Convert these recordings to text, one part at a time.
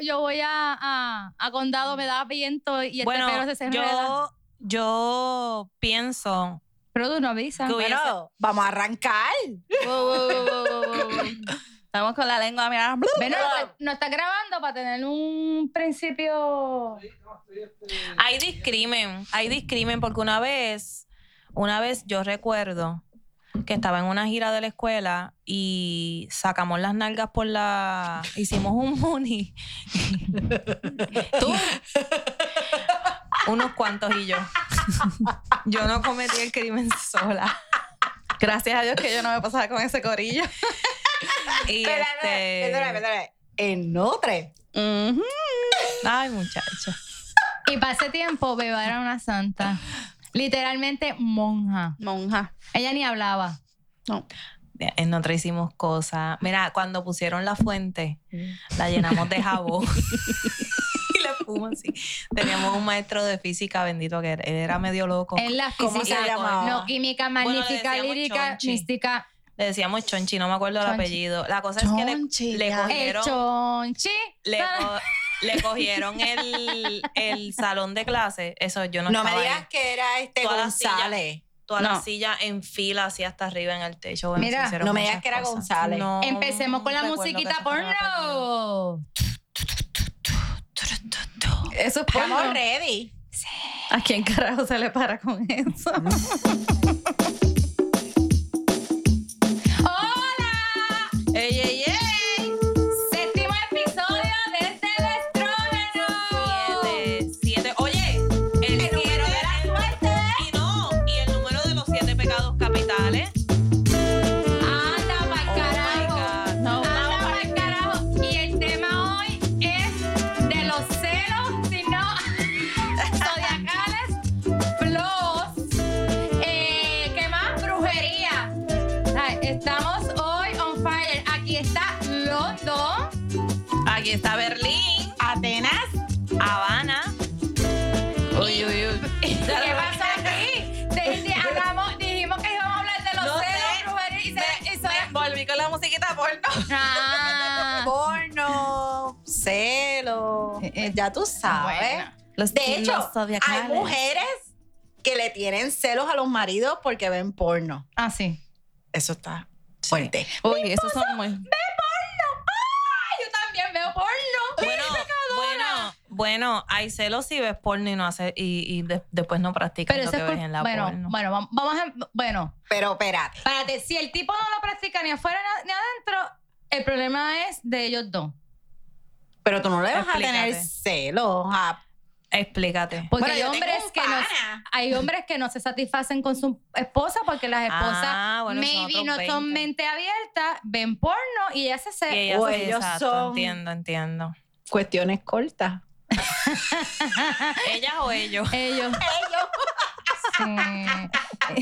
yo voy a, a, a Condado, me da viento y este Bueno, pelo se yo, yo pienso Pero tú no avisas. Bueno, vamos a arrancar. Estamos con la lengua, mira. Bueno, no, no está grabando para tener un principio. Hay discrimen, hay discrimen porque una vez, una vez yo recuerdo que estaba en una gira de la escuela y sacamos las nalgas por la, hicimos un money. Tú, unos cuantos y yo. Yo no cometí el crimen sola. Gracias a Dios que yo no me pasaba con ese corillo. Y Espérate, este. En Notre. Ujú. ay muchacha. Y para ese tiempo, Beba era una santa. Literalmente monja. Monja. Ella ni hablaba. No. En otra hicimos cosas. Mira, cuando pusieron la fuente, la llenamos de jabón. y la fuimos así. Teníamos un maestro de física, bendito, que él era medio loco. En la ¿Cómo física. se llamaba? No, química, Bueno, magnífica, decíamos lírica, chonchi. mística. Le decíamos Chonchi, no me acuerdo el Chonchi. apellido. La cosa es que le, le ya. El cogieron, chonchi. le, le cogieron el, el salón de clase. Eso yo no No me estaba digas ahí. que era este Toda la silla. González. Toda No. la silla en fila, así hasta arriba en el techo. Bueno, Mira, se hicieron no me muchas digas que era cosas. González. No Empecemos con la recuerdo que musiquita porno. Eso es Estamos porno. ready. ¿A quién carajo se le para con eso? ¡Hola! ¡Ey, ya tú sabes. bueno. Los De hecho, hay mujeres que le tienen celos a los maridos porque ven porno. Ah, sí. Eso está fuerte. Uy, esos son muy... Ay, yo también veo porno. Bueno, bueno, bueno, hay celos si ves porno y no hace, y, y de- después no practicas Pero lo que es ves en la bueno, porno. bueno, vam- vamos a, bueno, Pero espérate. espérate, si el tipo no lo practica ni afuera ni adentro, el problema es de ellos dos. Pero tú no le vas a tener celos a Explícate. Porque Bueno, hay hombres que no, hay hombres que no se satisfacen con su esposa porque las esposas Ah, bueno, son maybe no son 20. mente abierta, ven porno y ellas se Y se ellas o ellos exacto, son- entiendo, entiendo. cuestiones cortas. ¿Ellas o ellos? ellos. Ellos. Sí.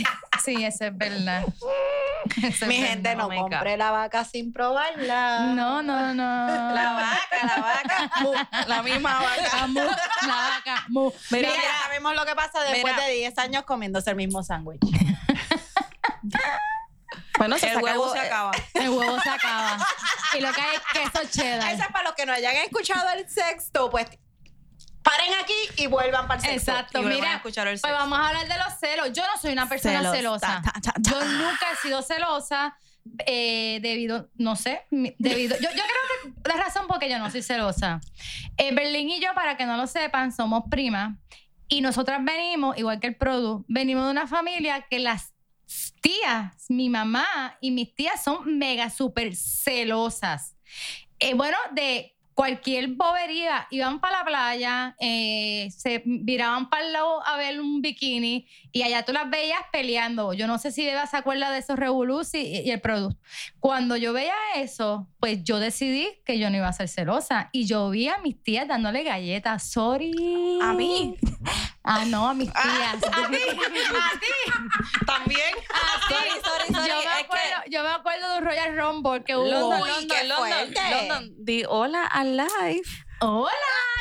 Sí, eso es verdad. Eso es Mi gente, verdad. no Oh my God. compre la vaca sin probarla. No, no, no. La vaca, la vaca. mu. La misma vaca. La mu, la vaca, mu. Mira, Mira, ya sabemos lo que pasa después Mira. de 10 años comiéndose el mismo sándwich. Bueno, se El huevo se hue- acaba. el huevo se acaba. Y lo que hay es queso cheddar. Eso es para los que no hayan escuchado el sexto, pues paren aquí y vuelvan para el sexto. Exacto, a mira. escuchar el Pues vamos a hablar de los celos. Yo no soy una persona Celos. celosa. Ta, ta, ta, ta. Yo nunca he sido celosa eh, debido, no sé, debido. Yo, yo creo que la razón por qué yo no soy celosa. Eh, Berlín y yo, para que no lo sepan, somos primas. Y nosotras venimos, igual que el Produ, venimos de una familia que las tías, mi mamá y mis tías son mega súper celosas. Eh, bueno, de cualquier bobería, iban para la playa, eh, se viraban para el lado a ver un bikini y allá tú las veías peleando. Yo no sé si Eva se acuerda de esos revolus y, y el producto. Cuando yo veía eso, pues yo decidí que yo no iba a ser celosa y yo vi a mis tías dándole galletas. Sorry. ¿A mí? Ah, no, a mis tías. También. Sorry, sorry, sorry. Yo me, Es que- acuerdo, yo me acuerdo de un Royal Rumble que hubo. London, Uy, London, qué London. London. Di hola al live. Hola,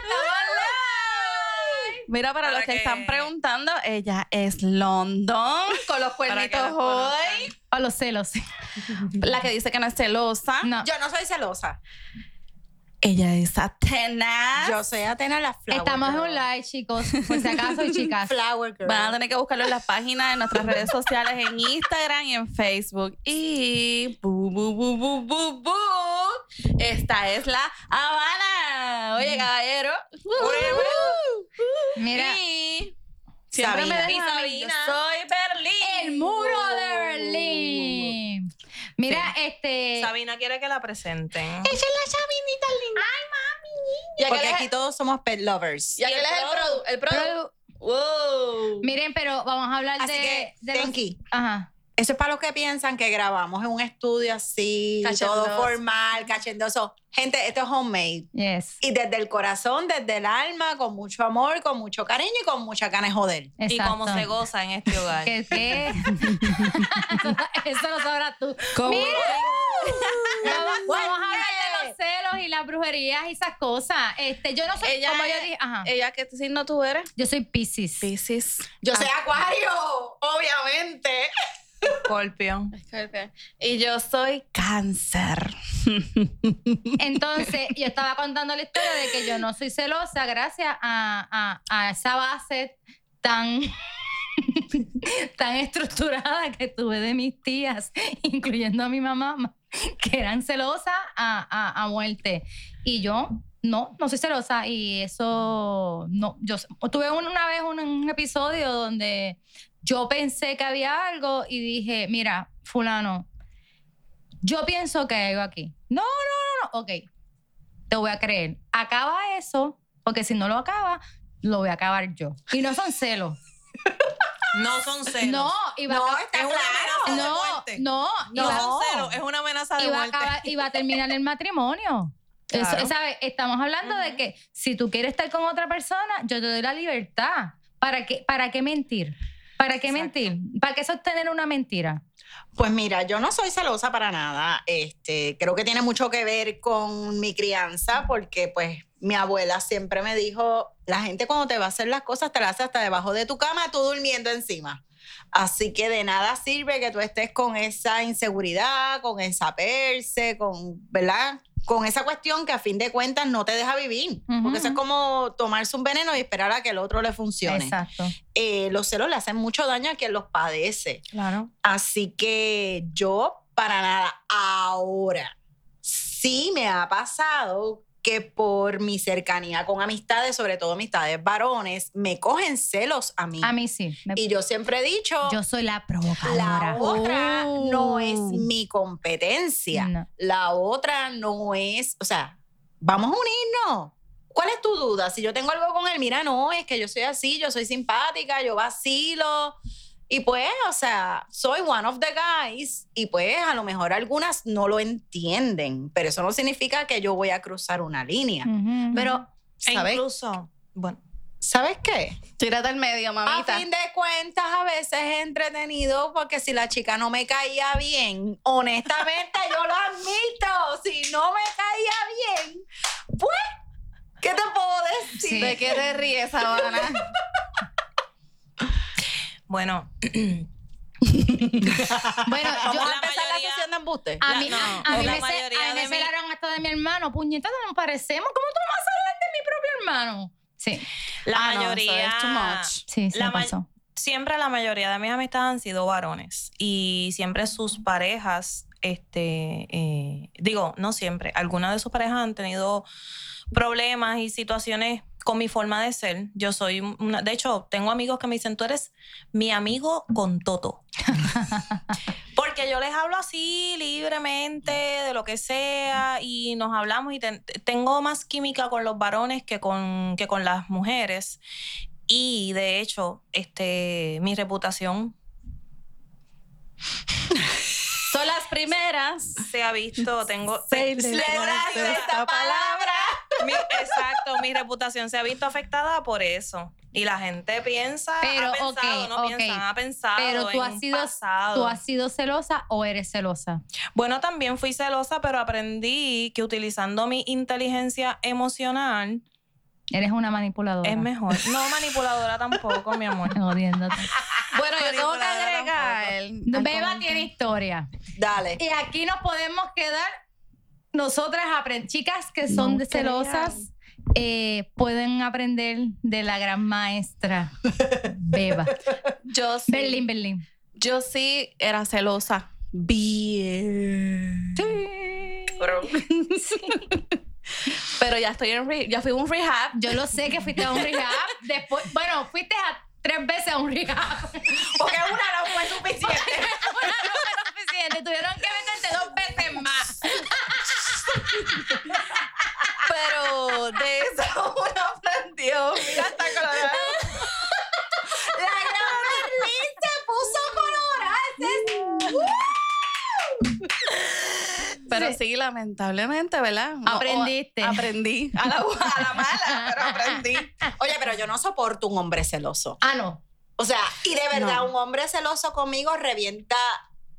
estamos live. Mira, para, Para los que, que- están preguntando, ella es London con los cuernitos hoy. A los celos. La que dice que no es celosa. No. Yo no soy celosa. Ella es Atena. Yo soy Atena la Flower Estamos en un live, chicos, por si acaso, y chicas. Flower Girl. Van a tener que buscarlo en las páginas de nuestras redes sociales, en Instagram y en Facebook. Y bu, bu, bu, bu, bu, bu. Esta es la Habana. Oye, caballero. Mira, Y siempre Sabina. me dejan a mí, yo soy Berlín. el muro de Berlín. Mira, este. Sabina quiere que la presenten. Ella es la chavinita linda. Y aquel Porque es- aquí todos somos pet lovers. Y aquel es el produ. El produ. Produ- Wow. Miren, pero vamos a hablar Así de. que, de los- Ajá. Eso es para los que piensan que grabamos en un estudio así, todo Cachendoso. formal, cachendoso. Gente, esto es homemade. Yes. Y desde el corazón, desde el alma, con mucho amor, con mucho cariño y con mucha ganas de joder. Y cómo Exacto. se goza en este hogar. ¿Qué? qué? Eso lo sabrás tú. Mira, vamos, vamos a hablar de los celos y las brujerías y esas cosas. Este, yo no soy, Ella como yo dije, ajá. Ella, ¿qué signo tú eres? Yo soy Pisces. Pisces. Yo soy acuario, obviamente. Scorpio. Y yo soy cáncer. Entonces, yo estaba contando la historia de que yo no soy celosa gracias a, a- a esa base tan, tan estructurada que tuve de mis tías, incluyendo a mi mamá, que eran celosas a, a- a muerte. Y yo no, no soy celosa y eso no. Yo tuve un- una vez un episodio donde yo pensé que había algo y dije, mira, fulano, yo pienso que hay algo aquí. No, no, no, no. Ok, te voy a creer. Acaba eso, porque si no lo acaba, lo voy a acabar yo. Y no son celos. No son celos. No, iba No, a está es una claro. no, muerte. no, No, iba, son celos, es una amenaza de iba a muerte. acabar- iba a terminar el matrimonio. Eso, Claro. ¿sabes? Estamos hablando de que si tú quieres estar con otra persona, yo te doy la libertad. ¿Para qué, para qué mentir? ¿Para qué Exacto. mentir? ¿Para qué sostener una mentira? Pues mira, yo no soy celosa para nada. Este, creo que tiene mucho que ver con mi crianza, porque pues mi abuela siempre me dijo, la gente cuando te va a hacer las cosas te las hace hasta debajo de tu cama, tú durmiendo encima. Así que de nada sirve que tú estés con esa inseguridad, con esa perse, con, ¿verdad? Con esa cuestión que a fin de cuentas no te deja vivir. Porque eso es como tomarse un veneno y esperar a que el otro le funcione. Exacto. Eh, los celos le hacen mucho daño a quien los padece. Claro. Así que yo, para nada, ahora, sí me ha pasado que por mi cercanía con amistades, sobre todo amistades varones, me cogen celos a mí. A mí sí. Me- y yo siempre he dicho, yo soy la la provocadora. otra Oh. no es mi competencia. No. La otra no es, o sea, vamos a unirnos. ¿Cuál es tu duda? Si yo tengo algo con él, mira, no, es que yo soy así, yo soy simpática, yo vacilo. Y pues, o sea, soy one of the guys. Y pues, a lo mejor algunas no lo entienden, pero eso no significa que yo voy a cruzar una línea. Ujú. Pero, E ¿sabes, incluso, bueno, ¿sabes qué? Tírate al medio, A mamita. fin de cuentas, a veces es entretenido porque si la chica no me caía bien, honestamente yo lo admito, si no me caía bien, pues, ¿qué te puedo decir? Sí. ¿De qué te ríes, Habana? bueno, Bueno, yo, a la empezar la mayoría- sesión de embuste. a La- mí, no, a, a mí la me, a mí me celaron hasta de mi hermano. Puñetas, no nos parecemos. ¿Cómo tú vas a hablar de mi propio hermano? Sí, la Ah, no, mayoría. es too much. sí, sí La me pasó. siempre la mayoría de mis amistades han sido varones y siempre sus parejas, este, eh, digo, no siempre, algunas de sus parejas han tenido problemas y situaciones con mi forma de ser. Yo soy una, de hecho, tengo amigos que me dicen, tú eres mi amigo con Toto. Porque yo les hablo así libremente, de lo que sea, y nos hablamos y ten- tengo más química con los varones que con, que con las mujeres. Y de hecho, este, mi reputación Son las primeras. se ha visto, tengo... Tengo- Celebrar Esta esta palabra. Mi- exacto, mi reputación se ha visto afectada por eso. Y la gente piensa, Pero, ha pensado, no ok. piensan, ha pensado Pero tú en has sido, pasado. tú has sido celosa o eres celosa. Bueno, también fui celosa, pero aprendí que utilizando mi inteligencia emocional Eres una manipuladora. es mejor. No manipuladora tampoco, mi amor. Jodiéndote. Bueno, yo tengo que agregar. Beba tiene historia. Dale. Y aquí nos podemos quedar nosotras aprendemos, chicas que son No de celosas, eh, pueden aprender de la gran maestra Beba. Yo sí. Berlín, Berlín. Yo sí era celosa. Bien. Pero, pero ya estoy en re- ya fui a un rehab. Yo lo sé que fuiste a un rehab. Después, bueno, fuiste a tres veces a un rehab. Porque una no fue suficiente. Una no fue suficiente. Tuvieron que meterte dos sí, lamentablemente, ¿verdad? No, Aprendiste. o- aprendí. A la, a la mala, pero aprendí. Oye, pero yo no soporto un hombre celoso. Ah, no. O sea, y de verdad, No. un hombre celoso conmigo revienta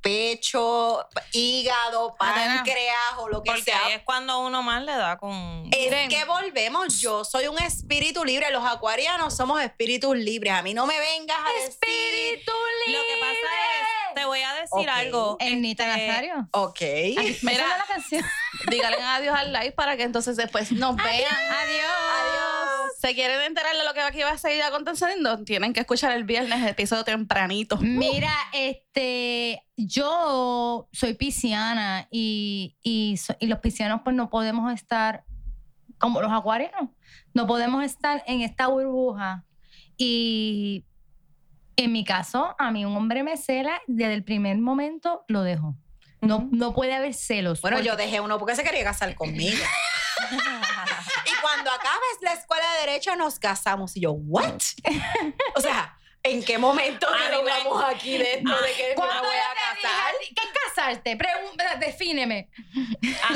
pecho, hígado, páncreas o lo que Porque sea. ahí es cuando uno más le da con. Es Miren. que volvemos. Yo soy un espíritu libre. Los acuarianos somos espíritus libres. A mí no me vengas a decir. Espíritu Lo que pasa es, te voy a decir algo. Ernita este, Nazario. Ok. Mira Mira. la canción. Díganle adiós al live para que entonces después nos vean. Adiós. Adiós. ¿Se quieren enterar de lo que aquí va a seguir aconteciendo? Tienen que escuchar el viernes el episodio tempranito. Mira, este, yo soy pisciana y, y, so- y los piscianos pues no podemos estar como los acuarianos. No podemos estar en esta burbuja. Y en mi caso, a mí un hombre me cela, desde el primer momento lo dejo. No, no puede haber celos. Bueno, porque- yo dejé uno porque se quería casar conmigo. y cuando acabes la escuela de Derecho nos casamos. Y yo, ¿what? o sea, ¿en qué momento A mí me- hablamos aquí de esto de que yo ¿Cuándo me voy a dije casar? ti, ¿Qué es casarte? Defíneme.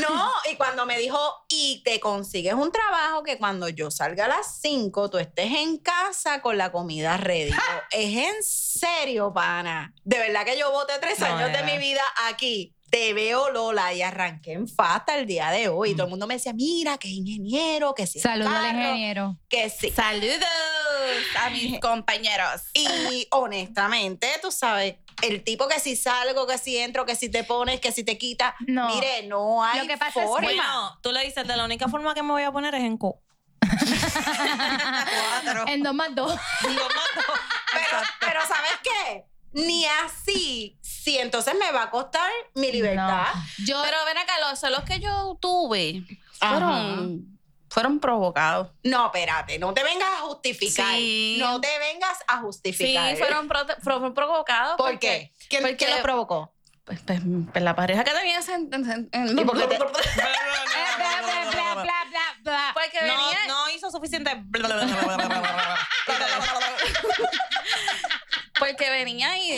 No, y cuando me dijo, y te consigues un trabajo que cuando yo salga a las 5, tú estés en casa con la comida ready. Es en serio, pana. De verdad que yo voté tres No, años de mi vida aquí. Te veo, Lola, y arranqué en fasta el día de hoy. Y todo el mundo me decía, mira, que es ingeniero, que sí. Saludos al ingeniero. Que sí. Saludos a mis compañeros. Y honestamente, tú sabes, el tipo que si salgo, que si entro, que si te pones, que si te quita. No. Mire, no hay Lo que pasa es forma. Bueno, tú le dices, de la única forma que me voy a poner es en co. En dos más dos. Pero, pero ¿sabes qué? Ni así, si entonces me va a costar mi libertad. Yo, Pero ven acá, los celos que yo tuve Ajá. fueron, fueron provocados. No, espérate, no te vengas a justificar. Sí. No te vengas a Sí, justificar. fueron, prote- fueron provocados. ¿Por porque- qué? ¿Quién, porque- quién lo provocó? Pues, pues, pues, la pareja que tenía ese- en- en- en- ¿Y por qué te- Eh. Porque No, venía. no hizo suficiente. Porque venía y,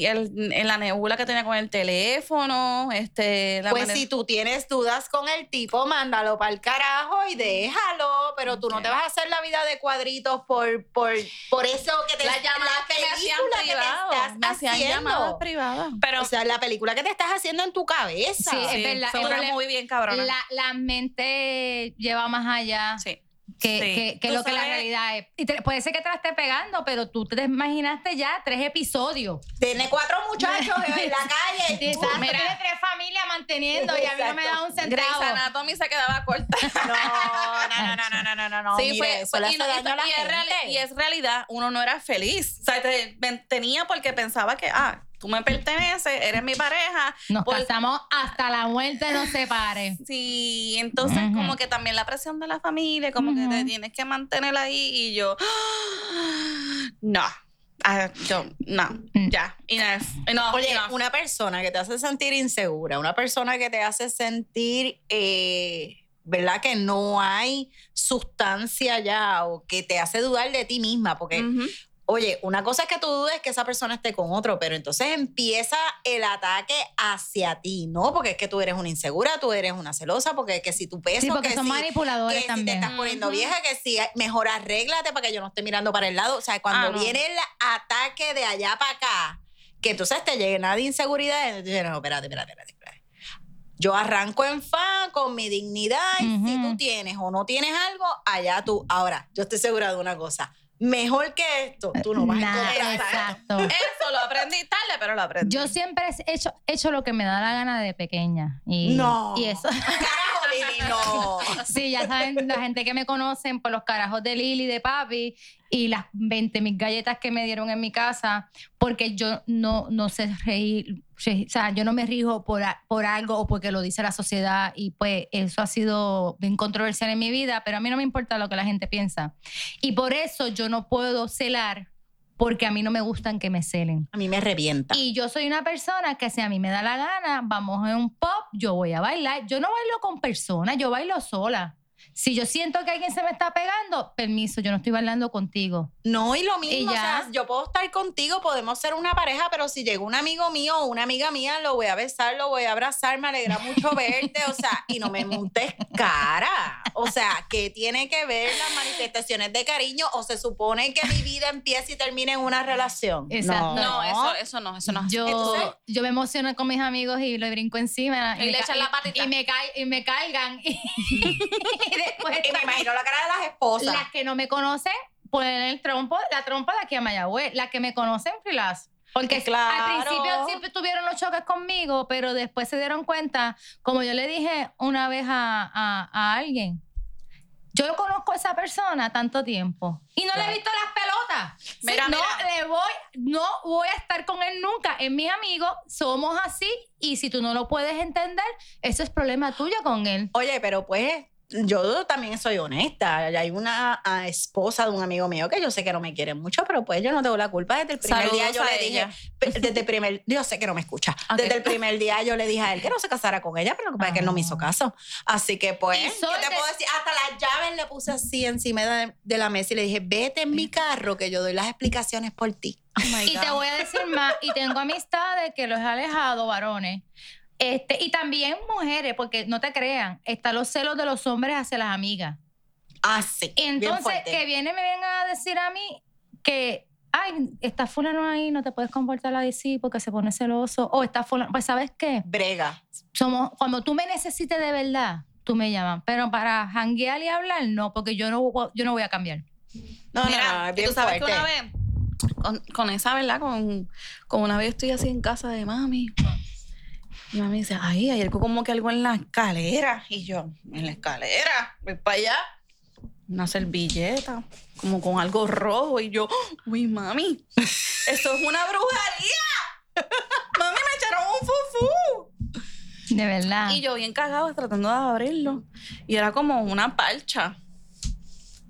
y el- en la nebula que tenía con el teléfono, este, la Pues manera- si tú tienes dudas con el tipo, mándalo para el carajo y déjalo. Pero tú no te vas a hacer la vida de cuadritos por, por, por eso que te las llamadas la que me hacían película que te privadas, estás me hacían llamadas haciendo. privadas. Pero O sea, la película que te estás haciendo en tu cabeza. Sí, es verdad, Fue muy bien cabrona. La, la mente lleva más allá Sí. Que, Sí. que- que lo que la realidad es. Y te- puede ser que te la esté pegando, pero tú te imaginaste ya tres episodios. Tiene cuatro muchachos en la calle. tú- Mira. tiene tres familias manteniendo y a mí no me da un Grey's centavo. Anatomy se quedaba corta. No, no, no, no, no, no, no, no. Sí, mire, fue, fue- y, no- y es y es realidad, uno no era feliz. O sea, te- tenía porque pensaba que, ah, tú me perteneces, eres mi pareja. Nos Por- casamos hasta la muerte nos separe. Sí, entonces como que también la presión de la familia, como que te tienes que mantener ahí y yo, no, Ah, yo, no, Mm. ya, enough, enough, Oye, enough. una persona que te hace sentir insegura, una persona que te hace sentir, eh, ¿verdad? Que no hay sustancia ya o que te hace dudar de ti misma, porque. Oye, una cosa es que tú dudes que esa persona esté con otro, pero entonces empieza el ataque hacia ti, ¿no? Porque es que tú eres una insegura, tú eres una celosa, porque es que si tu peso, Sí, porque que son si, manipuladores que si te también. estás poniendo Ujú. vieja, que si mejor arréglate para que yo no esté mirando para el lado. O sea, cuando Ah, no. viene el ataque de allá para acá, que entonces te llena de inseguridad, entonces dices, no, espérate, espérate, espérate. espérate. Yo arranco en fa con mi dignidad y si Ujú. tú tienes o no tienes algo, allá tú. Ahora, yo estoy segura de una cosa. Mejor que esto, tú no vas Nada, a encontrar. exacto. Eso lo aprendí tarde, pero lo aprendí. Yo siempre he hecho, he hecho lo que me da la gana de pequeña. Y, No. Y eso. Carajo, Lili, no. Sí, ya saben, la gente que me conocen por los carajos de Lili, de papi y las 20 mil galletas que me dieron en mi casa, porque yo no, no sé reír, re- o sea, yo no me rijo por, por algo o porque lo dice la sociedad y pues eso ha sido bien controversial en mi vida, pero a mí no me importa lo que la gente piensa. Y por eso yo no puedo celar porque a mí no me gustan que me celen. A mí me revienta. Y yo soy una persona que si a mí me da la gana, vamos en un pop, yo voy a bailar. Yo no bailo con personas, yo bailo sola. Si yo siento que alguien se me está pegando, permiso, yo no estoy bailando contigo. No, y lo mismo, Y o sea, yo puedo estar contigo, podemos ser una pareja, pero si llega un amigo mío o una amiga mía, lo voy a besar, lo voy a abrazar, me alegra mucho verte, o sea, y no me montes cara. O sea, ¿qué tiene que ver las manifestaciones de cariño o se supone que mi vida empieza y termina en una relación? Exacto. No, eso, eso no, eso no. Yo, Entonces- yo me emociono con mis amigos y le brinco encima. Y le echan la patita. Y me, cae- y me cargan. Y, después Y me imagino la cara de las esposas. las que no me conocen ponen el trompo, la trompa de aquí a Mayagüez. Las que me conocen, filas. Porque Claro. al principio siempre tuvieron los choques conmigo, pero después se dieron cuenta, como yo le dije una vez a, a- a alguien, yo conozco a esa persona tanto tiempo y no le he visto las pelotas. Sí, Mira, no le voy, no voy a estar con él nunca. Es mi amigo, somos así y si tú no lo puedes entender, eso es problema tuyo con él. Oye, pero pues yo también soy honesta. Hay una ah, esposa de un amigo mío que yo sé que no me quiere mucho, pero pues yo no tengo la culpa. Desde el primer Saludos día yo le dije, desde el primer, yo sé que no me escucha. Desde el primer día yo le dije a él que no se casara con ella, pero lo que pasa es que él no me hizo caso. Así que pues, ¿qué te de- puedo decir? Hasta las llaves le puse así encima de, de la mesa y le dije, vete en mi carro que yo doy las explicaciones por ti. Oh Y te voy a decir más, y tengo amistades que los he alejado, varones. Este, y también mujeres, porque no te crean, están los celos de los hombres hacia las amigas. Ah, sí. Y entonces, que viene me vienen a decir a mí que, ay, está fulano ahí, no te puedes comportar así porque se pone celoso. O está fulano, pues ¿sabes qué? Brega. Somos, cuando tú me necesites de verdad, tú me llamas. Pero para janguear y hablar, no, porque yo no, yo no voy a cambiar. No, no, Mira, no, y bien tú sabes fuerte. que una vez, con, con esa, ¿verdad? Con, con una vez estoy así en casa de mami. Y mami dice, ay, hay algo como que algo en la escalera. Y yo, en la escalera, voy para allá. Una servilleta, como con algo rojo. Y yo, uy, mami, esto es una brujería. mami, me echaron un fufú. De verdad. Y yo bien cagado tratando de abrirlo. Y era como una parcha.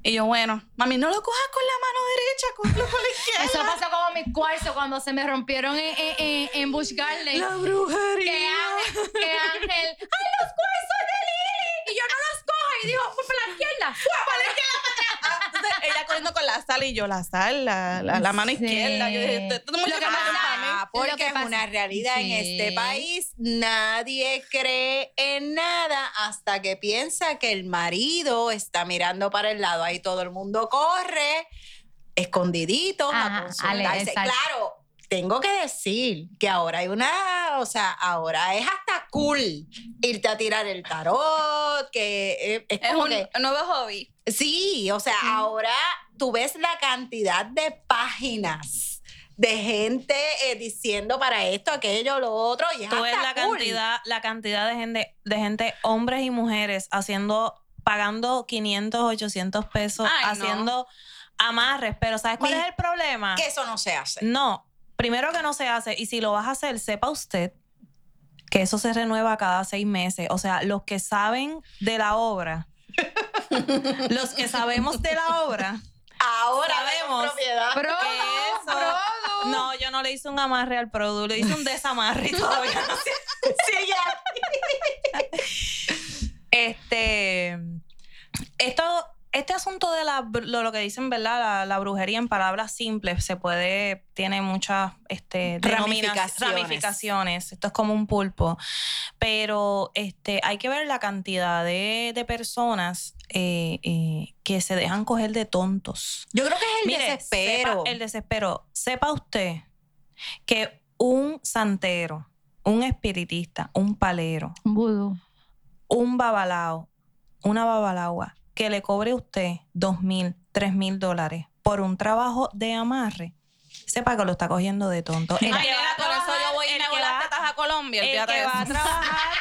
Y yo, bueno, mami, no lo cojas con la mano derecha, cógelo con la izquierda. Eso pasó como mis cuarzos cuando se me rompieron en, en, en, en Busch Garden. La que brujería. Ángel, que Ángel, ¡ay, los cuarzos de Lili! Y yo no los cojo. Y digo, fue para la izquierda. ¡Fua! para la izquierda! Ella corriendo con la sal y yo la sal, la, la, la mano Sí. izquierda. Yo dije, esto es mucha Lo que pasa- porque Lo que es una realidad en Sí. este país. Nadie cree en nada hasta que piensa que el marido está mirando para el lado. Ahí todo el mundo corre, escondidito, Ajá, a consultarse. Claro, tengo que decir que ahora hay una, o sea, ahora es hasta cool irte a tirar el tarot, que eh, es, Es como un que- nuevo hobby. Sí, o sea, ahora tú ves la cantidad de páginas de gente eh, diciendo para esto, aquello, lo otro, y es Tú ves la cool. cantidad, la cantidad de gente, de gente, hombres y mujeres, haciendo, pagando 500, 800 pesos, Ay, no. haciendo amarres. Pero ¿sabes cuál Mi- es el problema? Que eso no se hace. No, primero que no se hace. Y si lo vas a hacer, sepa usted que eso se renueva cada seis meses. O sea, los que saben de la obra, los que sabemos de la obra, Ahora Sabemos. vemos propiedad. Pro, que eso- Produ. no, yo no le hice un amarre al Produ, le hice un desamarre y todavía no sé. Sigue Este, esto, este asunto de la, lo, lo que dicen, ¿verdad? La, la brujería en palabras simples se puede, tiene muchas este, Ramificaciones. ramificaciones. Esto es como un pulpo. Pero este, hay que ver la cantidad de, de personas eh, eh, que se dejan coger de tontos. Yo creo que es el Mire, desespero. sepa- el desespero. Sepa usted que un santero, un espiritista, un palero, Vudú. un babalao, una babalagua, que le cobre usted dos mil, tres mil dólares por un trabajo de amarre, sepa que lo está cogiendo de tonto. El Ay, que va a por eso trabajar- yo voy y el me hago que las va- tetas a Colombia. el olvídate que de va a eso. trabajar.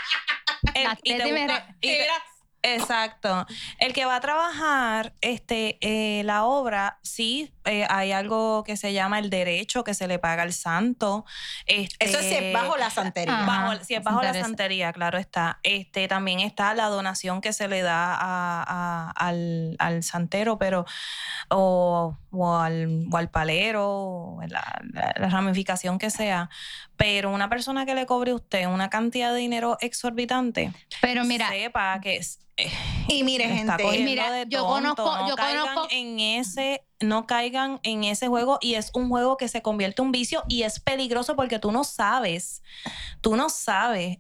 el- Las y te tetas y me busca- re- y te- Exacto. El que va a trabajar, este, eh, la obra, sí, eh, hay algo que se llama el derecho que se le paga al santo. Este, Eso sí es bajo la santería. Bajo- si es bajo la santería, claro está. Este también está la donación que se le da a- a- al, al santero, pero o, o al, o al palero, o la, la- la ramificación que sea. Pero una persona que le cobre a usted una cantidad de dinero exorbitante, Pero mira, sepa que es, eh, Y mire, gente, cogiendo Mira, yo tonto. conozco- no yo conozco- en ese no caigan en ese juego y es un juego que se convierte en un vicio y es peligroso porque tú no sabes tú no sabes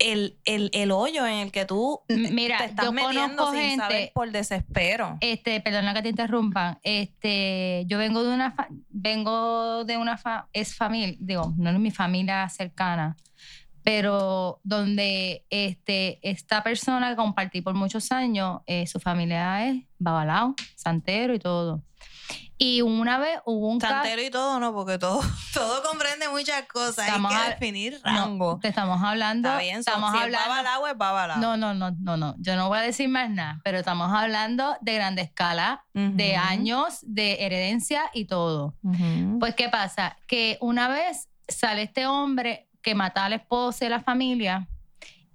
el, el, el hoyo en el que tú mira, te estás yo metiendo sin saber gente, por desespero. este, perdona que te interrumpan, este, yo vengo de una, fa- vengo de una, fa- es familia, digo, no es mi familia cercana, pero donde este, esta persona que compartí por muchos años, eh, su familia es Babalao, Santero y todo. Y una vez hubo un caso- Santero y todo, no, porque todo, todo comprende muchas cosas. Estamos Hay a- que definir no, rango. te estamos hablando, Está bien, estamos si es hablando, babalao, es babalao. no, no, no, no, no, yo no voy a decir más nada, pero estamos hablando de grande escala, de años, de heredencia y todo. Pues, ¿qué pasa? Que una vez sale este hombre que mata al esposo de la familia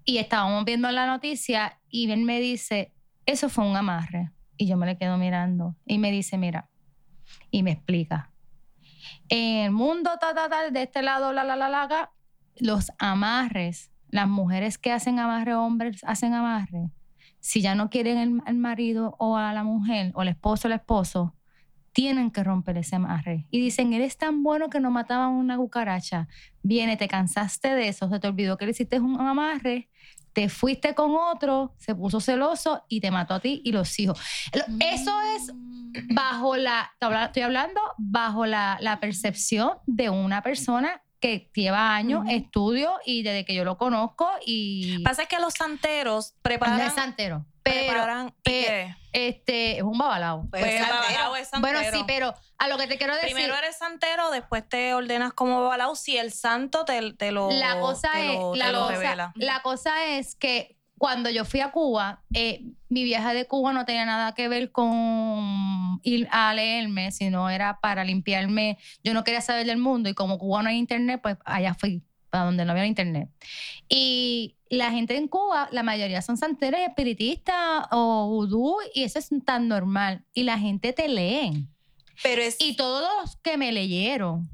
y estábamos viendo la noticia y él me dice, eso fue un amarre. Y yo me le quedo mirando y me dice, mira, y me explica. En el mundo, ta, ta, ta, de este lado, la, la, la, la, los amarres, las mujeres que hacen amarre, hombres hacen amarre, si ya no quieren el, el marido o a la mujer o el esposo o el esposo, tienen que romper ese amarre. Y dicen, eres tan bueno que no mataban una cucaracha. Viene, te cansaste de eso, se te olvidó que le hiciste un amarre, te fuiste con otro, se puso celoso y te mató a ti y los hijos. Eso es bajo la, estoy hablando bajo la, la percepción de una persona que lleva años, Ujú. estudio y desde que yo lo conozco y Pasa es que los santeros no preparan, es santero, pero preparan este es un babalao. pues, Pues, santero. babalao es santero. Bueno, sí, pero a lo que te quiero decir, Primero eres santero, después te ordenas como babalao. Si el santo te, te lo, la cosa te es, lo- cosa, la cosa es que cuando yo fui a Cuba, eh, mi viaje de Cuba no tenía nada que ver con ir a leerme, sino era para limpiarme. Yo no quería saber del mundo y como Cuba no hay internet, pues allá fui, para donde no había internet. Y la gente en Cuba, la mayoría son santeros, espiritistas o vudú, y eso es tan normal. Y la gente te leen. Pero es Y todos los que me leyeron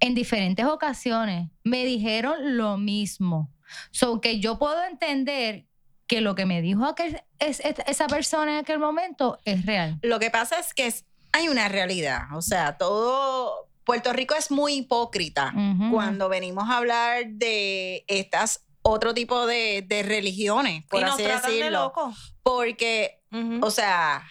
en diferentes ocasiones me dijeron lo mismo. So que yo puedo entender que lo que me dijo aquel- es, es- esa persona en aquel momento es real. Lo que pasa es que es- hay una realidad. O sea, todo. Puerto Rico es muy hipócrita cuando venimos a hablar de estas otro tipo de, de religiones, por y nos así tratan de decirlo. locos. Porque, o sea,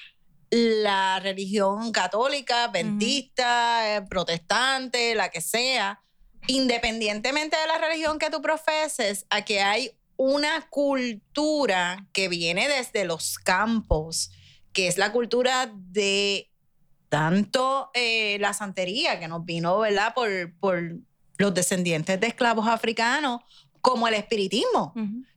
la religión católica, adventista, eh, protestante, la que sea, independientemente de la religión que tú profeses, aquí hay una cultura que viene desde los campos, que es la cultura de tanto eh, la santería que nos vino, ¿verdad? Por, por los descendientes de esclavos africanos, como el espiritismo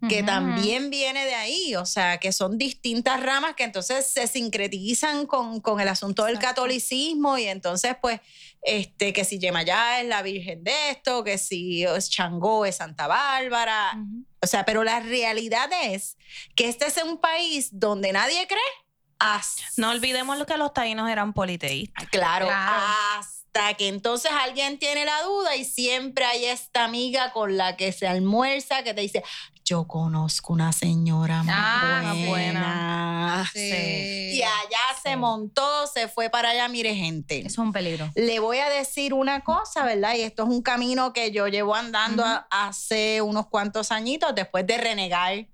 que también viene de ahí, o sea, que son distintas ramas que entonces se sincretizan con, con el asunto del Exacto. catolicismo y entonces pues, este, que si Yemayá es la Virgen de esto, que si es Changó es Santa Bárbara, o sea, pero la realidad es que este es un país donde nadie cree hasta, No olvidemos lo que los taínos eran politeístas. claro, Claro. hasta que entonces alguien tiene la duda y siempre hay esta amiga con la que se almuerza que te dice, yo conozco una señora más Ah, buena. buena. Sí. Y allá se montó, se fue para allá, mire gente. Eso es un peligro. Le voy a decir una cosa, ¿verdad? Y esto es un camino que yo llevo andando a- hace unos cuantos añitos después de renegar.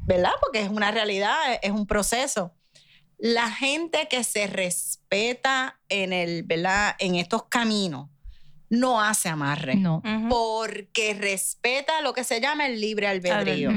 ¿verdad? Porque es una realidad, es un proceso. La gente que se respeta en el, ¿verdad? En estos caminos no hace amarre. No. Porque respeta lo que se llama el libre albedrío.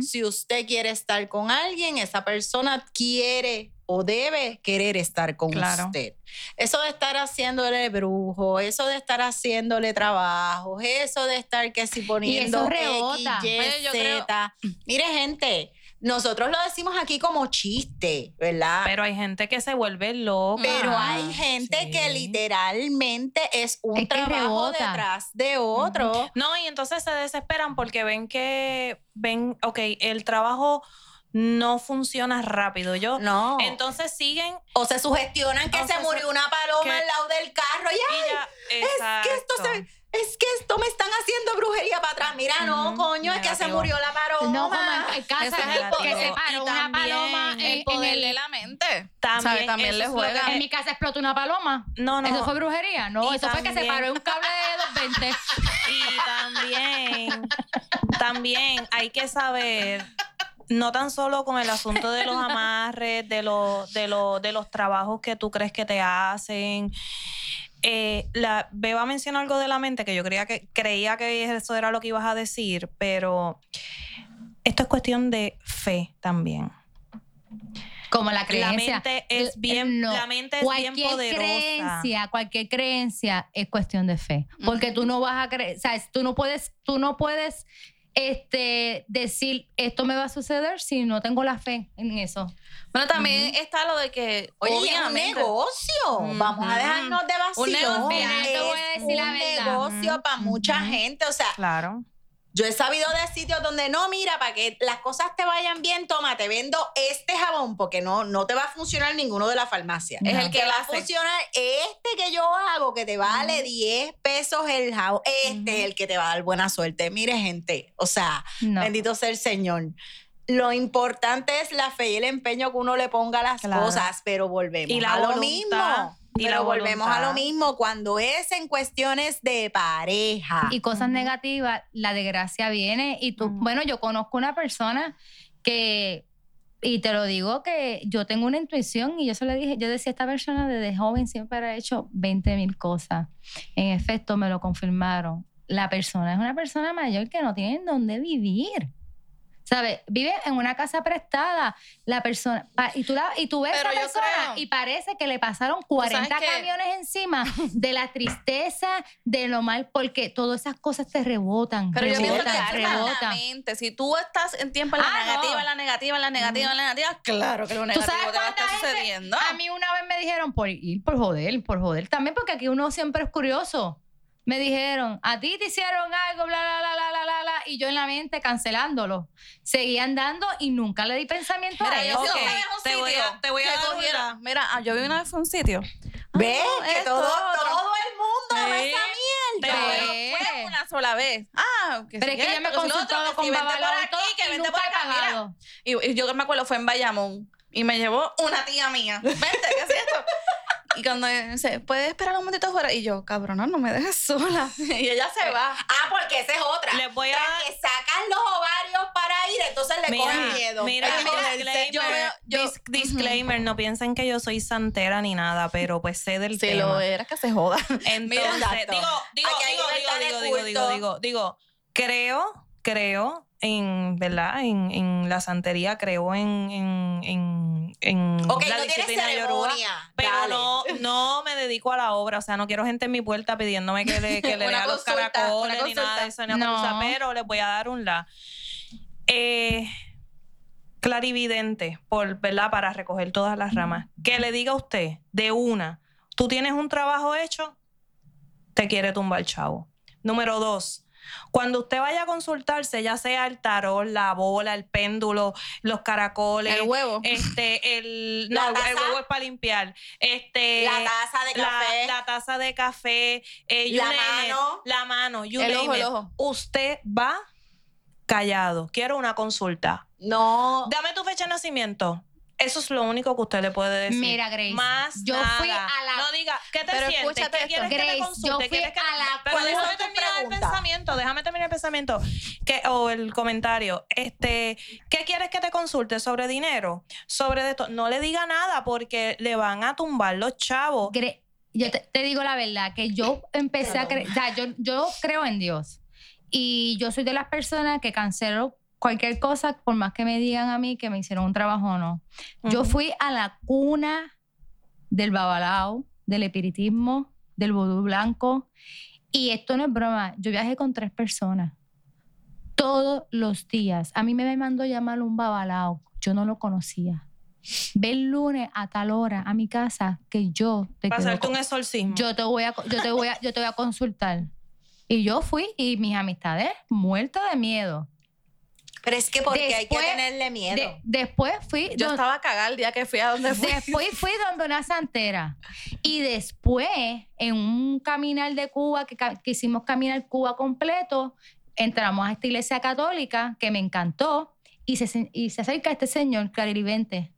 Si usted quiere estar con alguien, esa persona quiere o debe querer estar con Claro. usted. Eso de estar haciéndole brujo, eso de estar haciéndole trabajos, eso de estar que si poniendo X, rebota. Y, Oye, yo creo- Z. Mire, gente, nosotros lo decimos aquí como chiste, ¿verdad? Pero hay gente que se vuelve loca. Pero hay gente sí. que literalmente es un Es trabajo detrás de otro. No, y entonces se desesperan porque ven que, ven, ok, el trabajo no funciona rápido. Yo, No. entonces siguen o se sugestionan que O se murió una paloma que- al lado del carro y y Es que esto se, es que esto me están haciendo brujería para atrás. Mira, no, Ujú, coño, es que se murió la paloma. No, como en, casa es el que se Y paró una paloma en, El en poder el- de la mente. También. También le juega. En mi casa explotó una paloma. No, no. ¿Eso fue brujería? No, Y eso fue que se paró en un cable de 220. Y también, también hay que saber, no tan solo con el asunto de los amarres, de los, de los, de los trabajos que tú crees que te hacen. Eh, la, Beba mencionó algo de la mente que yo creía que, creía que eso era lo que ibas a decir, pero esto es cuestión de fe también. Como la La creencia. mente es bien, no. la mente es cualquier bien poderosa. creencia, cualquier creencia es cuestión de fe, porque tú no vas a creer, o sea, tú no puedes, tú no puedes este decir esto me va a suceder si no tengo la fe en eso. Bueno, también está lo de que, Oye, es un negocio. Vamos a dejarnos de Un vacío. negocio. Mira, te voy a decir la un verdad. negocio para mucha gente. O sea, Claro. Yo he sabido de sitios donde no, mira, para que las cosas te vayan bien, toma, te vendo este jabón porque no, no te va a funcionar ninguno de la farmacia. Es el que va a funcionar este que yo hago que te vale 10 pesos el jabón. Este es el que te va a dar buena suerte. Mire, gente, o sea, No. Bendito sea el Señor. Lo importante es la fe y el empeño que uno le ponga a las Claro. cosas, pero volvemos Y la a lo voluntad, mismo. Y pero la volvemos a lo mismo cuando es en cuestiones de pareja. y cosas negativas, la desgracia viene y tú, bueno, yo conozco una persona que y te lo digo que yo tengo una intuición y yo se lo dije, yo decía, esta persona desde joven siempre ha hecho 20 mil cosas. En efecto, me lo confirmaron. La persona es una persona mayor que no tiene dónde vivir. ¿Sabes? Vive en una casa prestada. La persona. Y tú, la, y tú ves a esa persona creo- y parece que le pasaron 40 qué? camiones encima de la tristeza, de lo mal, porque todas esas cosas te rebotan. Pero yo pienso que rebotan, rebotan. mente. Si tú estás en tiempo en la Ah, negativa, no. en la negativa, en la negativa, en la negativa, claro que lo ¿Tú negativo sabes te va a estar sucediendo. A mí una vez me dijeron por ir, por joder, por joder. También porque aquí uno siempre es curioso. Me dijeron, a ti te hicieron algo, bla, bla, bla, bla, bla, bla, bla, y yo en la mente cancelándolo. Seguían dando y nunca le di pensamiento Mira, a yo eso. sí Ok, una vez un te voy a- sitio te voy a dar un cogieron- la- Mira, ah, yo vi una vez un sitio. ¿Ves? Ah, que esto, todo, el mundo ve Sí. esa mierda. Pero fue una sola vez. Ah, que Pero sí, es que yo me que con si Babalao por y que y vente nunca por he acá, mira. pagado. Y, y yo me acuerdo, fue en Bayamón. Y me llevó una tía mía. Vente, ¿qué es esto? Y cuando dice, ¿puedes esperar un momentito afuera? Y yo, cabrona, no me dejes sola. Y ella se va. Ah, porque esa es otra. Les voy a Tras que sacan los ovarios para ir, entonces le Mira, cogen miedo. mira, disclaimer, yo veo- yo- dis- disclaimer, no piensen que yo soy santera ni nada, pero pues sé del Si tema. lo era, que se joda. Entonces, digo, digo, digo, digo, digo, digo, digo, digo, digo, creo, creo en, ¿verdad? En, en la santería, creo en, en, en, en Ok, la no tienes disciplina yoruba. Pero Dale. no, no me dedico a la obra, o sea, no quiero gente en mi puerta pidiéndome que le, que le lea los caracoles ni nada de eso, ni No. cosa, pero les voy a dar un la. Eh, clarividente, por, ¿verdad? Para recoger todas las ramas. Que le diga a usted, de una, tú tienes un trabajo hecho, te quiere tumbar el chavo. Número dos, cuando usted vaya a consultarse, ya sea el tarot, la bola, el péndulo, los caracoles, El huevo. este, el, La no, el huevo es para limpiar, este, La taza de la- café. la, taza de café, eh, La it, mano. la mano, you El name ojo, el it. ojo. Usted va callado. Quiero una consulta. No. Dame tu fecha de nacimiento. Eso es lo único que usted le puede decir. Mira, Grace, Más yo nada. fui a la- No diga, ¿qué te Pero sientes? escúchate ¿Qué esto. quieres que Grace, te yo consulte? fui ¿Quieres que a la- Pero ¿Cuál es déjame terminar el pregunta? pensamiento, déjame terminar el pensamiento. Que, o el comentario. Este, ¿qué quieres que te consulte? ¿Sobre dinero? ¿Sobre esto? No le diga nada porque le van a tumbar los chavos. Gre- yo te, te digo la verdad, que yo empecé a creer, o sea, yo, yo creo en Dios. Y yo soy de las personas que cancelo cualquier cosa, por más que me digan a mí que me hicieron un trabajo o no. Yo fui a la cuna del babalao, del espiritismo, del vudú blanco. Y esto no es broma. Yo viajé con tres personas. Todos los días. A mí me mandó llamar un babalao. Yo no lo conocía. Ve el lunes a tal hora a mi casa que yo te con- un exorcismo. yo te voy a yo te voy a yo te voy a consultar. Y yo fui y mis amistades muertas de miedo. Pero es que porque hay que tenerle miedo. De- después fui Yo don- estaba cagada el día que fui a donde fui. después fui donde una santera y después en un caminar de Cuba que, que hicimos caminar Cuba completo entramos a esta iglesia católica que me encantó y se, y se acerca este señor clarividente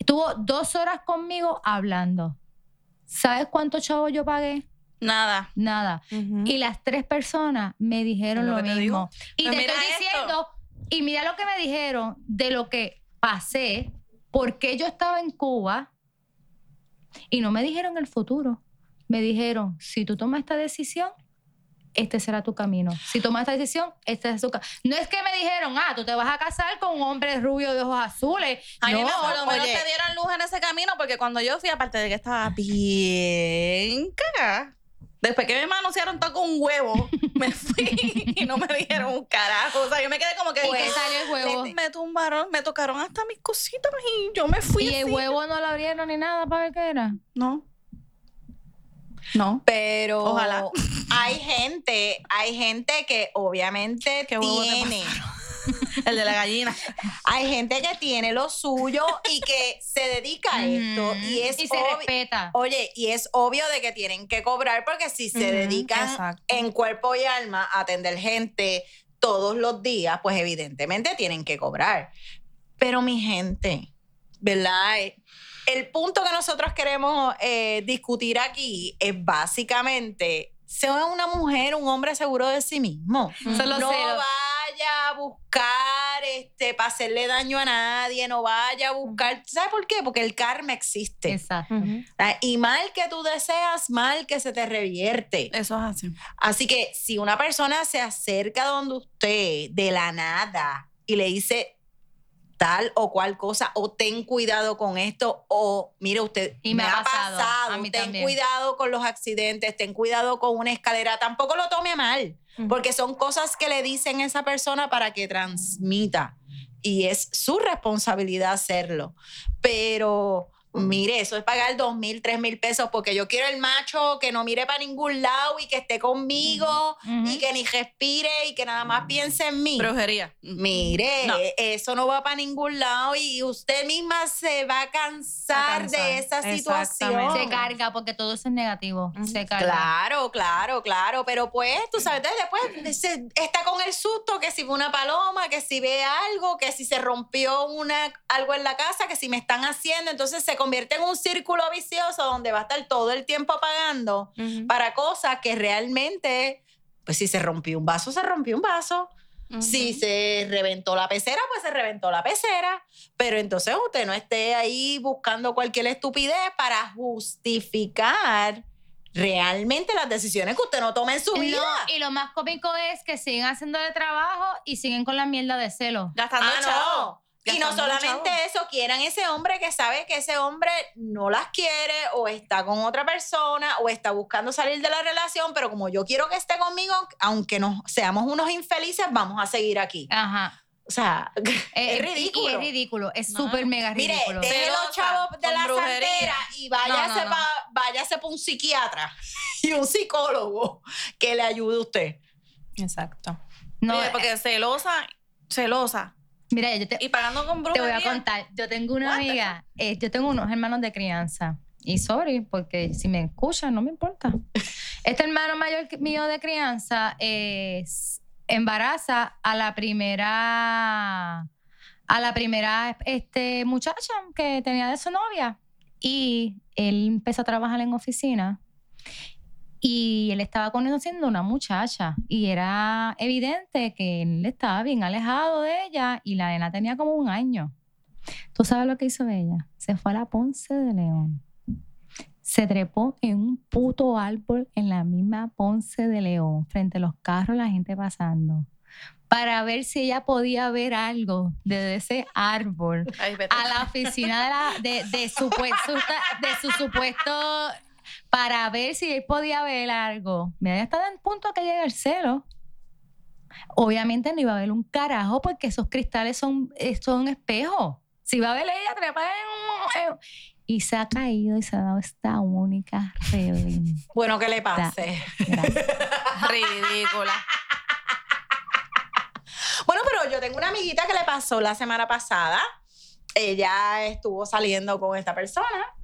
estuvo dos horas conmigo hablando ¿sabes cuánto chavo yo pagué? Nada. nada y las tres personas me dijeron lo lo, que te mismo. Y Pues te estoy esto. diciendo, y mira lo que me dijeron de lo que pasé, porque yo estaba en Cuba y no me dijeron el futuro. Me dijeron, si tú tomas esta decisión, este será tu camino. Si tomas esta decisión, este es tu camino. No es que me dijeron, ah, tú te vas a casar con un hombre rubio de ojos azules. A mí no, me por lo menos te dieron luz en ese camino porque cuando yo fui, aparte de que estaba bien cagada, después que me manosearon todo con un huevo, me fui y no me dijeron un carajo. O sea, yo me quedé como que... ¿Y ¿y qué salió el huevo? Me tumbaron, me tocaron hasta mis cositas y yo me fui. Y el huevo no lo abrieron ni nada para ver qué era. No. No. Pero Ojalá. hay gente, hay gente que obviamente ¿Qué huevo te tiene, El de la gallina. hay gente que tiene lo suyo y que se dedica a esto y es se respeta. Oye, y es obvio de que tienen que cobrar porque si se Ujú, dedican exacto. en cuerpo y alma a atender gente todos los días, pues evidentemente tienen que cobrar. Pero mi gente, ¿verdad? Eh, El punto que nosotros queremos eh, discutir aquí es básicamente, sea una mujer, un hombre seguro de sí mismo. No celos. Vaya a buscar este, para hacerle daño a nadie, no vaya a buscar, ¿sabes por qué? Porque el karma existe. Exacto. Ah, Y mal que tú deseas, mal que se te revierte. Eso es así. Así que si una persona se acerca donde usted de la nada y le dice tal o cual cosa, o ten cuidado con esto, o mire usted, Y me ha pasado, a mí ten también. cuidado con los accidentes, ten cuidado con una escalera, tampoco lo tome mal. Porque son cosas que le dicen a esa persona para que transmita y es su responsabilidad hacerlo. Pero mire, eso es pagar dos mil, tres mil pesos porque yo quiero el macho que no mire para ningún lado y que esté conmigo y que ni respire y que nada más piense en mí. Brujería. Mire, No. eso no va para ningún lado y usted misma se va a cansar, A cansar, de esa situación. Se carga porque todo eso es negativo. Se carga. Claro, claro, claro, pero pues, tú sabes, entonces después se- está con el susto que si ve una paloma, que si ve algo, que si se rompió una, algo en la casa, que si me están haciendo, entonces se convierte en un círculo vicioso donde va a estar todo el tiempo pagando para cosas que realmente, pues si se rompió un vaso, se rompió un vaso. Si se reventó la pecera, pues se reventó la pecera. Pero entonces usted no esté ahí buscando cualquier estupidez para justificar realmente las decisiones que usted no toma en su No, vida. y lo más cómico es que siguen haciéndole trabajo y siguen con la mierda de celo. Gastando Ah, chavo. no. Y no solamente eso, quieran ese hombre que sabe que ese hombre no las quiere o está con otra persona o está buscando salir de la relación, pero como yo quiero que esté conmigo, aunque nos seamos unos infelices, vamos a seguir aquí. Ajá. O sea, Eh, es ridículo. Y, es ridículo. Es No. súper mega Mire, ridículo. deje los chavos de la santera y váyase No, no, no. pa- váyase para un psiquiatra y un psicólogo que le ayude a usted. Exacto. no, eh, porque celosa, celosa. Mira, yo te, Y pagando con te voy brujería. a contar. Yo tengo una What amiga, eh, yo tengo unos hermanos de crianza. Y sorry, porque si me escuchan, no me importa. Este hermano mayor mío de crianza es embaraza a la primera a la primera este, muchacha que tenía de su novia. Y él empezó a trabajar en oficina. Y él estaba conociendo una muchacha. Y era evidente que él estaba bien alejado de ella. Y la nena tenía como un año. ¿Tú sabes lo que hizo ella? Se fue a la Ponce de León. Se trepó en un puto árbol en la misma Ponce de León, frente a los carros, la gente pasando. para ver si ella podía ver algo desde ese árbol Ay, a la oficina de, la- de, de de su supuesto para ver si él podía ver algo. Mira, ya está en punto que llega el celo. Obviamente no iba a ver un carajo porque esos cristales son, eh, son espejos. Si va a ver ella, trepa en un- Y se ha caído y se ha dado esta única reventada. Bueno, que le pase. Gracias. Ridícula. Bueno, pero yo tengo una amiguita que le pasó la semana pasada. Ella estuvo saliendo con esta persona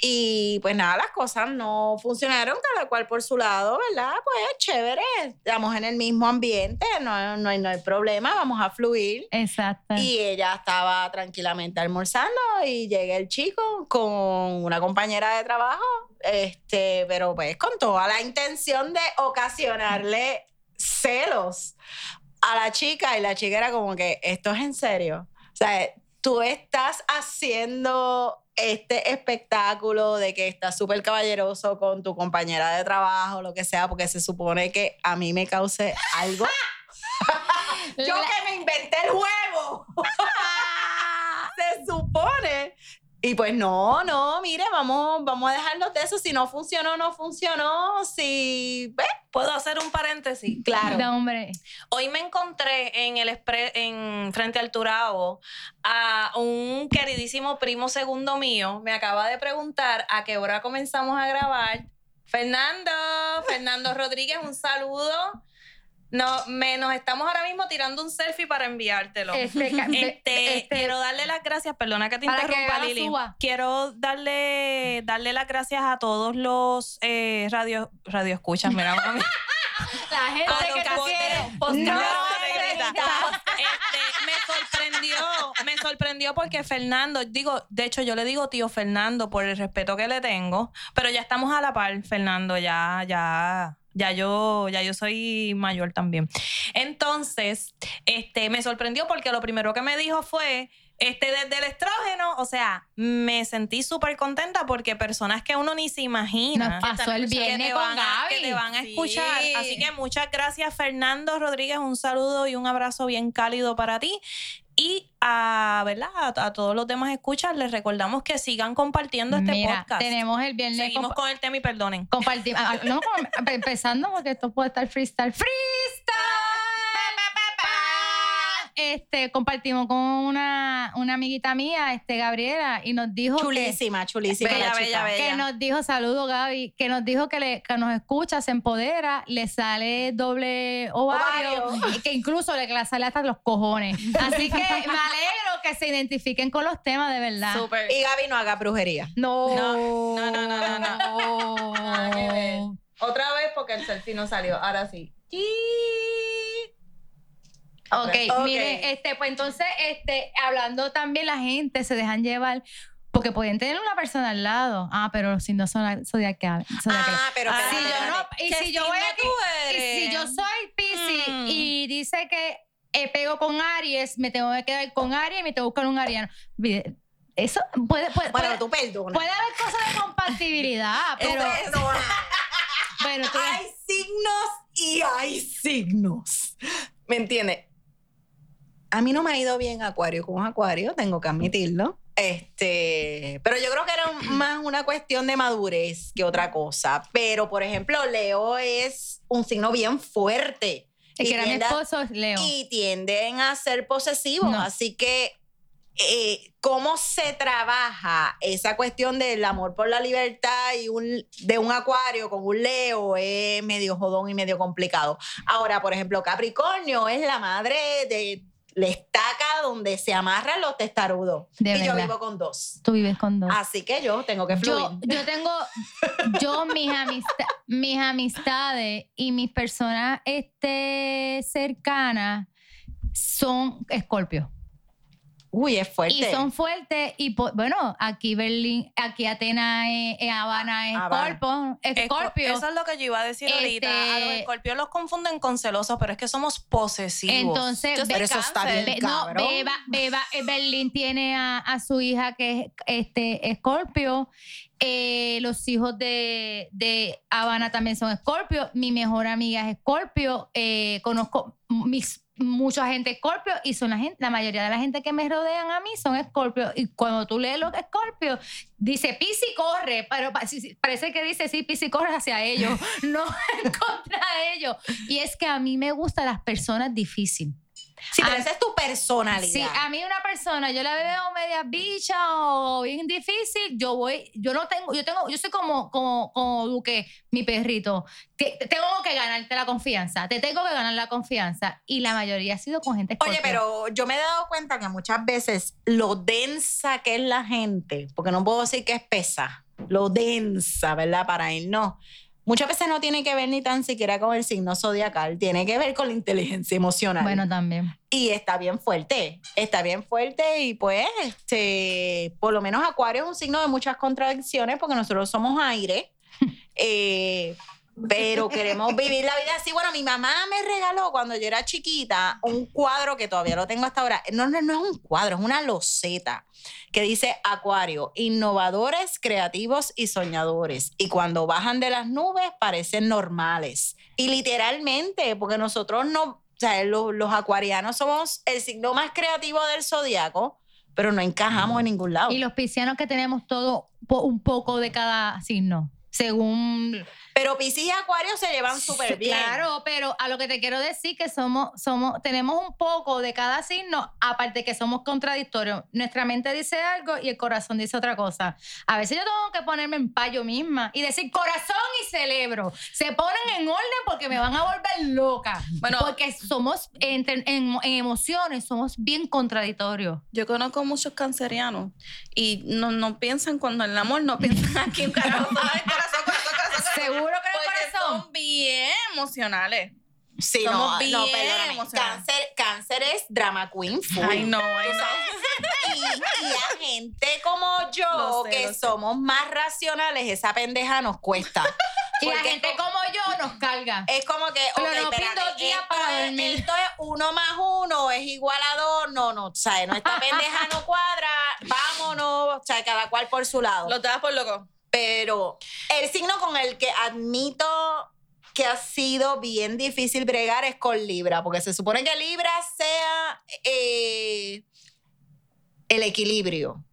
y pues nada, las cosas no funcionaron, cada cual por su lado, ¿verdad? Pues chévere, estamos en el mismo ambiente, no, no, hay, no hay problema, vamos a fluir. Exacto. Y ella estaba tranquilamente almorzando y llega el chico con una compañera de trabajo, este, pero pues con toda la intención de ocasionarle celos a la chica y la chica era como que esto es en serio. O sea, tú estás haciendo este espectáculo de que estás súper caballeroso con tu compañera de trabajo, lo que sea, porque se supone que a mí me cause algo. Yo que me inventé el juego. se supone. Y pues no, no, mire, vamos, vamos a dejarlo de eso. Si no funcionó, no funcionó. Si, ¿ves? ¿Puedo hacer un paréntesis? Claro. No, hombre. Hoy me encontré en el expre- en frente al Turabo a un queridísimo primo segundo mío. Me acaba de preguntar a qué hora comenzamos a grabar. Fernando, Fernando Rodríguez, un saludo. No, me, nos estamos ahora mismo tirando un selfie para enviártelo. Este, Este, este- quiero darle las gracias, perdona que te que interrumpa, Eva Lili. suba. Quiero darle, darle las gracias a todos los eh, radio, radio escuchas, mira, mami. la gente A que posteros, quiere no. Este, me sorprendió, me sorprendió porque Fernando, digo, de hecho yo le digo tío Fernando por el respeto que le tengo, pero ya estamos a la par, Fernando, ya, ya, ya yo, ya yo soy mayor también. Entonces, este, me sorprendió porque lo primero que me dijo fue, este, desde el estrógeno, o sea, me sentí súper contenta porque personas que uno ni se imagina Nos pasó el que te con van a- que te van a Sí. escuchar. Así que muchas gracias, Fernando Rodríguez. Un saludo y un abrazo bien cálido para ti. Y a, ¿verdad? a, a todos los demás escuchas, les recordamos que sigan compartiendo este Mira, podcast. tenemos el viernes Seguimos con el tema y perdonen. compartimos. ah, no, como- empezando porque esto puede estar freestyle. ¡Freestyle! Este, compartimos con una, una amiguita mía, este, Gabriela, y nos dijo que, Chulísima, chulísima. Bella, la bella, bella. que nos dijo, saludo Gaby, que nos dijo que, le, que nos escucha, se empodera, le sale doble ovario, Ovario. y que incluso le sale hasta los cojones. Así que me alegro que se identifiquen con los temas de verdad. Súper. Y Gaby no haga brujería. No. No, no, no, no, no. Otra vez porque el selfie no salió. Ahora sí. Ok, Ok. mire, este, pues entonces, este, hablando también la gente se dejan llevar, porque pueden tener una persona al lado. Ah, pero si no son zodiacal. zodiacal. Ah, pero Ah, si yo no, y ¿Qué si yo voy aquí, y si yo soy Piscis Mm. y dice que eh, pego con Aries, me tengo que quedar con Aries y me tengo que buscar un ariano. Eso puede, puede, Bueno, puede, tú perdonas. puede haber cosas de compatibilidad, pero bueno, tú- hay signos y hay signos. ¿Me entiendes? A mí no me ha ido bien Acuario con Acuario, tengo que admitirlo. Este, pero yo creo que era un- más una cuestión de madurez que otra cosa. Pero, por ejemplo, Leo es un signo bien fuerte. Y que era mi esposo es Leo. y tienden a ser posesivos. No. Así que, eh, ¿cómo se trabaja esa cuestión del amor por la libertad y un, de un acuario con un Leo? Es medio jodón y medio complicado. Ahora, por ejemplo, Capricornio es la madre de la estaca donde se amarran los testarudos. De y yo vivo con dos. Tú vives con dos. Así que yo tengo que fluir. Yo, yo tengo, yo mis, amista- mis amistades y mis personas este, cercanas son escorpios. Uy, es fuerte. Y son fuertes y bueno, aquí Berlín, aquí Atenas es, es Habana es Habana. Escorpio, Escorpio. Eso es lo que yo iba a decir ahorita. A los Este- escorpios los confunden con celosos, pero es que somos posesivos. Entonces, Yo Pero eso está bien, Be- no. Beba, Beba, Berlín tiene a, a su hija que es este Escorpio. Eh, los hijos de, de Habana también son Escorpio. Mi mejor amiga es Escorpio. Eh, conozco mis mucha gente escorpio y son la gente, la mayoría de la gente que me rodean a mí son escorpio. Y cuando tú lees los escorpio, dice Pisi corre, pero parece que dice sí, Pisi corre hacia ellos, no contra ellos. Y es que a mí me gustan las personas difíciles. Sí, pero Ah, esa es tu personalidad. Sí, a mí una persona, yo la veo media bicha o bien difícil, yo voy, yo no tengo, yo tengo, yo soy como, como, como Duque, mi perrito, te- tengo que ganarte la confianza, te tengo que ganar la confianza. Y la mayoría ha sido con gente Oye, pero yo me he dado cuenta que muchas veces lo densa que es la gente, porque no puedo decir que es pesa, lo densa, ¿verdad? Para él no. Muchas veces no tiene que ver ni tan siquiera con el signo zodiacal, tiene que ver con la inteligencia emocional. Bueno, también. y está bien fuerte, está bien fuerte y pues, este, por lo menos Acuario es un signo de muchas contradicciones porque nosotros somos aire, eh, pero queremos vivir la vida así. Bueno, mi mamá me regaló cuando yo era chiquita un cuadro que todavía lo tengo hasta ahora. No, no, no es un cuadro, es una loseta que dice Acuario, innovadores, creativos y soñadores. Y cuando bajan de las nubes parecen normales. Y literalmente, porque nosotros no, o sea, los, los acuarianos somos el signo más creativo del zodiaco, pero no encajamos en ningún lado. Y los piscianos que tenemos todo un poco de cada signo, según Pero Piscis y Acuario se llevan súper bien. Claro, pero a lo que te quiero decir que somos, somos, tenemos un poco de cada signo, aparte que somos contradictorios. Nuestra mente dice algo y el corazón dice otra cosa. A veces yo tengo que ponerme en paz yo misma y decir corazón y cerebro. Se ponen en orden porque me van a volver loca. Bueno. porque somos en, en emociones, somos bien contradictorios. Yo conozco muchos cancerianos y no, no piensan cuando en el amor, no piensan aquí un carajo, ¿sabes? Corazón, corazón, corazón. Seguro que Porque el corazón. son bien emocionales. Sí, Somos no, bien no, perdóname. emocionales. Cáncer, cáncer es drama queen full. Ay, no, ay, no. sabes, Y, y a gente como yo, Lo sé, que lo sé. somos más racionales, esa pendeja nos cuesta. Y la Porque gente es como- como yo nos carga. Es como que, Pero ok, piden espérate, dos días esto para es- dormir. Esto es uno más uno, es igual a dos, no, no, o sea, no, esta pendeja no cuadra, vámonos, o sea, cada cual por su lado. Lo te das por loco. Pero el signo con el que admito que ha sido bien difícil bregar es con Libra, porque se supone que Libra sea eh, el equilibrio.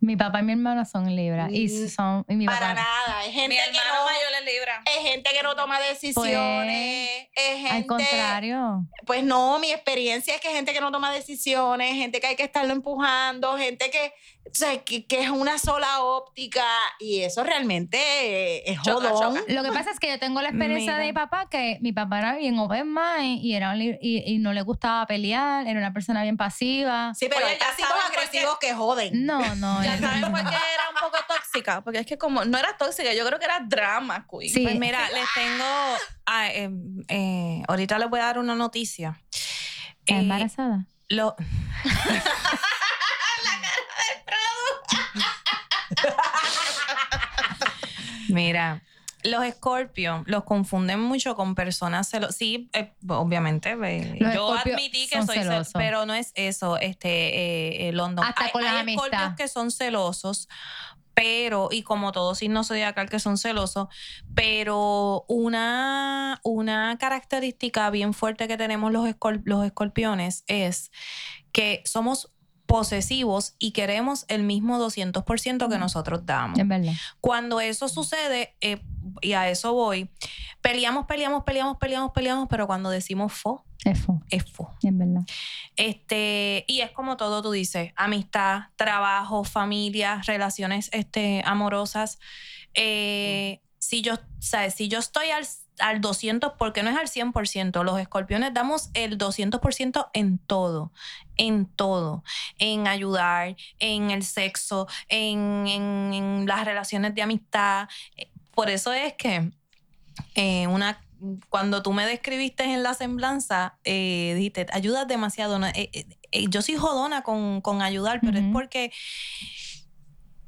Mi papá y mi hermana son Libra. Y Mm, son. Y mi Para papá. nada, es gente Mi que hermano no... mayor es Libra. Es gente que no toma decisiones, es gente... Al contrario. Pues no, mi experiencia es que gente que no toma decisiones, gente que hay que estarlo empujando, gente que, o sea, que, que es una sola óptica y eso realmente eh, es Choca, jodón. choca. Lo que pasa es que yo tengo la experiencia Mira. de mi papá, que mi papá era bien open mind y, era y, y no le gustaba pelear, era una persona bien pasiva. Sí, pero hay qué- agresivos que joden. No, no. Ya saben por qué era un poco tóxica. Porque es que como no era tóxica, yo creo que era drama, queen. Sí. Pues mira, les tengo. ah, eh, eh, ahorita les voy a dar una noticia. ¿Está Eh, embarazada? lo- Mira, los escorpios los confunden mucho con personas celosas. Sí, eh, obviamente. eh, yo admití que soy celosa, pero no es eso, este, eh, eh, London. Hasta hay, con la hay amistad. que son celosos, pero, y como todo signo zodiacal que son celosos, pero una, una característica bien fuerte que tenemos los, escor- los escorpiones es que somos posesivos y queremos el mismo 200% que nosotros damos. Es verdad. Cuando eso sucede, eh, y a eso voy, peleamos, peleamos, peleamos, peleamos, peleamos, pero cuando decimos fo, Es fu- es fo. es verdad. Este, y es como todo tú dices, amistad, trabajo, familia, relaciones este, amorosas. Eh, si yo, ¿sabes? Si yo estoy al, al 200, porque no es al 100%, los escorpiones damos el 200% en todo, en todo, en ayudar, en el sexo, en, en- en las relaciones de amistad. Eh, Por eso es que eh, una cuando tú me describiste en la semblanza, eh, dijiste, ayudas demasiado. Eh, yo soy jodona con, con ayudar, pero es porque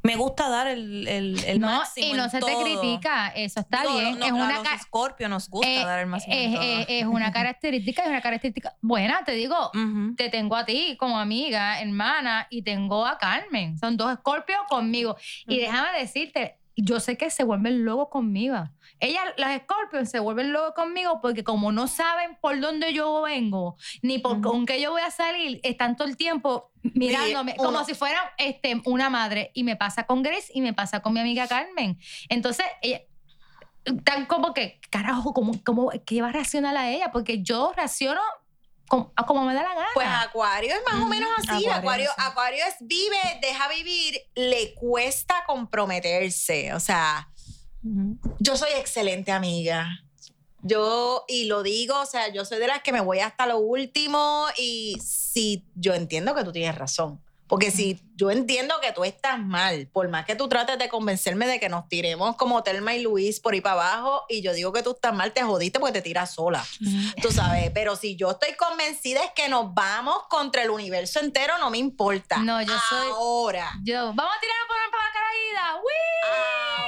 me gusta dar el, el, el no, máximo. y no en se te critica, eso está Digo, bien. no, es a una los ca- escorpios nos gusta eh, dar el máximo. en es, todo. es- es una característica, es una característica buena, te digo. Te tengo a ti como amiga, hermana, y tengo a Carmen. Son dos escorpios conmigo. Y déjame decirte, yo sé que se vuelven locos conmigo. Ellas, las Scorpions, se vuelven locos conmigo porque como no saben por dónde yo vengo, ni por con qué yo voy a salir, están todo el tiempo mirándome como uno- si fuera este, una madre. Y me pasa con Grace y me pasa con mi amiga Carmen. Entonces, ella, tan como que, carajo, ¿cómo, cómo, ¿qué va a reaccionar a ella? Porque yo reacciono como, como me da la gana. Pues Acuario es más o menos así. Acuario, Acuario. Acuario es vive, deja vivir, le cuesta comprometerse. O sea, Yo soy excelente amiga. Yo, y lo digo, o sea, yo soy de las que me voy hasta lo último y si yo entiendo que tú tienes razón. Porque si yo entiendo que tú estás mal, por más que tú trates de convencerme de que nos tiremos como Telma y Luis por ahí para abajo y yo digo que tú estás mal, te jodiste porque te tiras sola. Tú sabes, pero si yo estoy convencida es que nos vamos contra el universo entero, no me importa. No, yo soy- Ahora. Yo, vamos a tirar por para la caída. ¡Uy!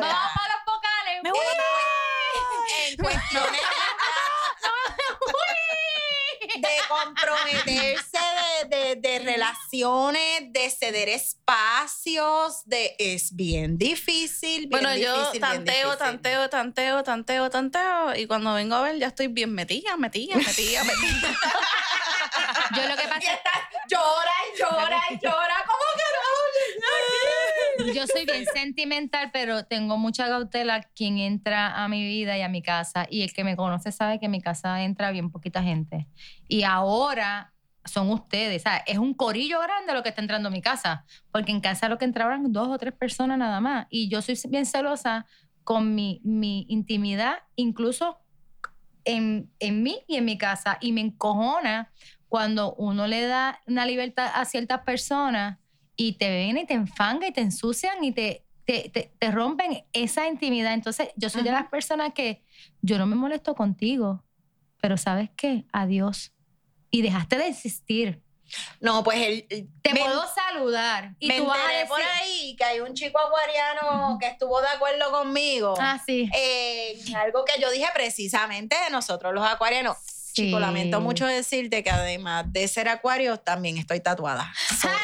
Vamos para los vocales. Me voy en cuestiones de comprometerse, de, de- de relaciones, de ceder espacios, de es bien difícil. bien Bueno, yo difícil, tanteo, tanteo, tanteo, tanteo, tanteo. Y cuando vengo a ver, ya estoy bien metida, metida, metida, metida. Yo lo que Y pasa estás llora y llora y llora. ¿Cómo que no? Yo soy bien sentimental, pero tengo mucha cautela quien entra a mi vida y a mi casa. Y el que me conoce sabe que en mi casa entra bien poquita gente. Y ahora son ustedes. Sea, es un corillo grande lo que está entrando a mi casa. Porque en casa lo que entraban dos o tres personas nada más. Y yo soy bien celosa con mi, mi intimidad, incluso en, en mí y en mi casa. Y me encojona cuando uno le da una libertad a ciertas personas y te ven y te enfanga y te ensucian y te, te, te- te rompen esa intimidad. Entonces, yo soy de las personas que yo no me molesto contigo, pero ¿sabes qué? Adiós. Y dejaste de existir. No, pues el, el- Te me- puedo saludar y me tú vas a decir... por ahí que hay un chico acuariano que estuvo de acuerdo conmigo. Ah, sí. en algo que yo dije precisamente de nosotros los acuarianos. Sí. Chico, lamento mucho decirte que además de ser acuario, también estoy tatuada. Sorry.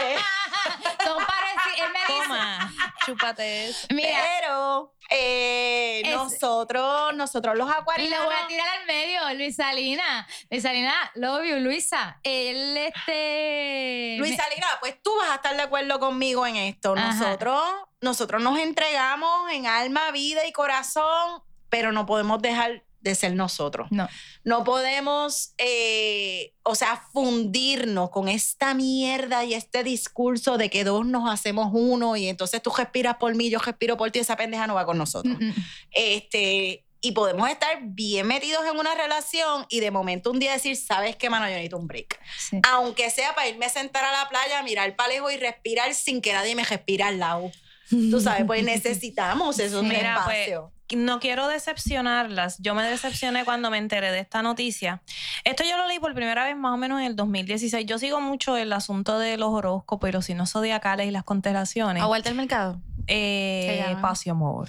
Son parecidos. Él me dice... Toma, chúpate eso. Mira, pero eh, Es- nosotros, nosotros los Y acuarianos. le voy a tirar al medio, Luisa Lina. Luisa Lina, love you, Luisa. Él, este... Luisa Lina, pues tú vas a estar de acuerdo conmigo en esto. Ajá. Nosotros, nosotros nos entregamos en alma, vida y corazón, pero no podemos dejar de ser nosotros. No. No podemos, eh, o sea, fundirnos con esta mierda y este discurso de que dos nos hacemos uno y entonces tú respiras por mí, yo respiro por ti, esa pendeja no va con nosotros. Mm, mm. Este, y podemos estar bien metidos en una relación y de momento un día decir, ¿sabes qué, mano? Yo necesito un break. Sí. Aunque sea para irme a sentar a la playa, mirar para lejos y respirar sin que nadie me respire al lado. Tú sabes, pues necesitamos esos Mira, pues, espacios. No quiero decepcionarlas. Yo me decepcioné cuando me enteré de esta noticia. Esto yo lo leí por primera vez más o menos en el 2016. Yo sigo mucho el asunto de los horóscopos y los signos zodiacales y las constelaciones. A vuelta al mercado. Eh, y amor.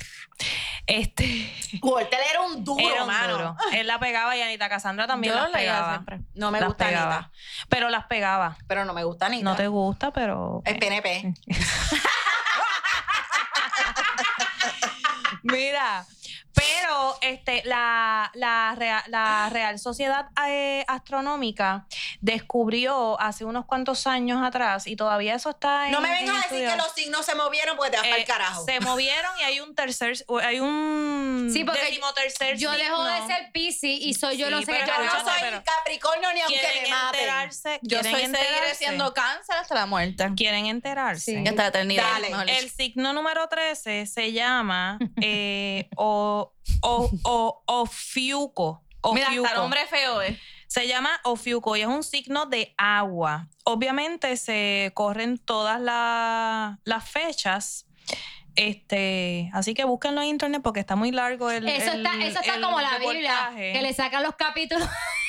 Este Walter era un duro, era un mano. duro. Él la pegaba y Anita Cassandra también Yo las pegaba. siempre. No me Las gusta pegaba. Anita, Pero las pegaba. pero no me gusta Anita. No te gusta, pero. Es PNP. Mira, pero este, la, la, Rea- la Real Sociedad eh, Astronómica descubrió hace unos cuantos años atrás, y todavía eso está en. No me en vengas a decir estudio, que los signos se movieron porque te vas para eh, el carajo. Se movieron y hay un tercer, hay un Sí, porque decimotercer Yo dejo de ser Pisces y soy yo Sí, no sé Yo no soy Capricornio ni aunque Quieren me maten. enterarse, Yo quieren soy seguiré enterarse, siendo cáncer hasta la muerte. quieren enterarse. Sí. Hasta la eternidad. Dale. El signo número 13 se llama eh, o, o, o, Ofiuco. Mira, hasta Ofiuco. nombre feo es. Se llama Ofiuco y es un signo de agua. Obviamente se corren todas la- las fechas. Este, así que búsquenlo en internet porque está muy largo el. Eso está, el- eso está el como la Biblia, que le sacan los capítulos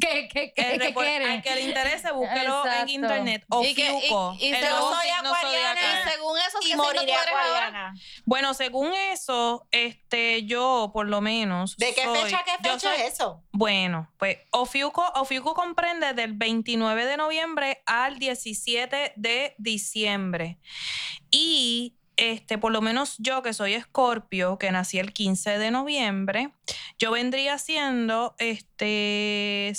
que, que, que, que quieren. Al que le interese, búsquelo en internet. Y que- y- Ofiuco. y el se- nuevo yo soy acuariana. zodiacal. Y según eso, Y ¿qué moriré ahora? acuariana. Bueno, según eso, este, yo por lo menos. ¿De qué soy- fecha a qué fecha soy- es eso? Bueno, pues Ofiuco, Ofiuco comprende del 29 de noviembre al 17 de diciembre. Y este, por lo menos yo que soy escorpio, que nací el 15 de noviembre, yo vendría siendo este.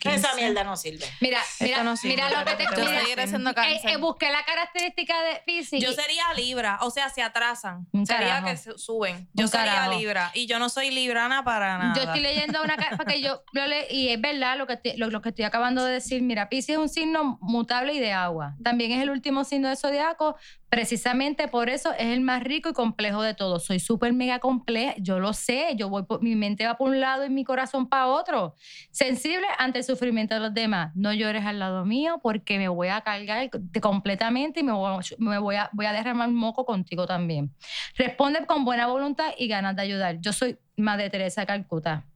Esa 15. mierda no sirve. Mira, mira, no sirve, mira lo que te Yo mira, seguiré siendo eh, cáncer. eh, busqué la característica de Pisces. Yo sería Libra, o sea, se atrasan. Un sería carajo. que suben. Yo Un sería carajo. Libra y yo no soy librana para nada. Yo estoy leyendo una carta que yo lo le- y es verdad lo que, estoy, lo, lo que estoy acabando de decir. Mira, Pisces es un signo mutable y de agua. También es el último signo de zodiaco. Precisamente por eso es el más rico y complejo de todos. Soy súper mega compleja. Yo lo sé. Yo voy por- mi mente va por un lado y mi corazón para otro. Sensible ante el sufrimiento de los demás. No llores al lado mío porque me voy a cargar completamente y me voy, me voy a, voy a derramar moco contigo también. Responde con buena voluntad y ganas de ayudar. Yo soy Madre Teresa de Calcuta.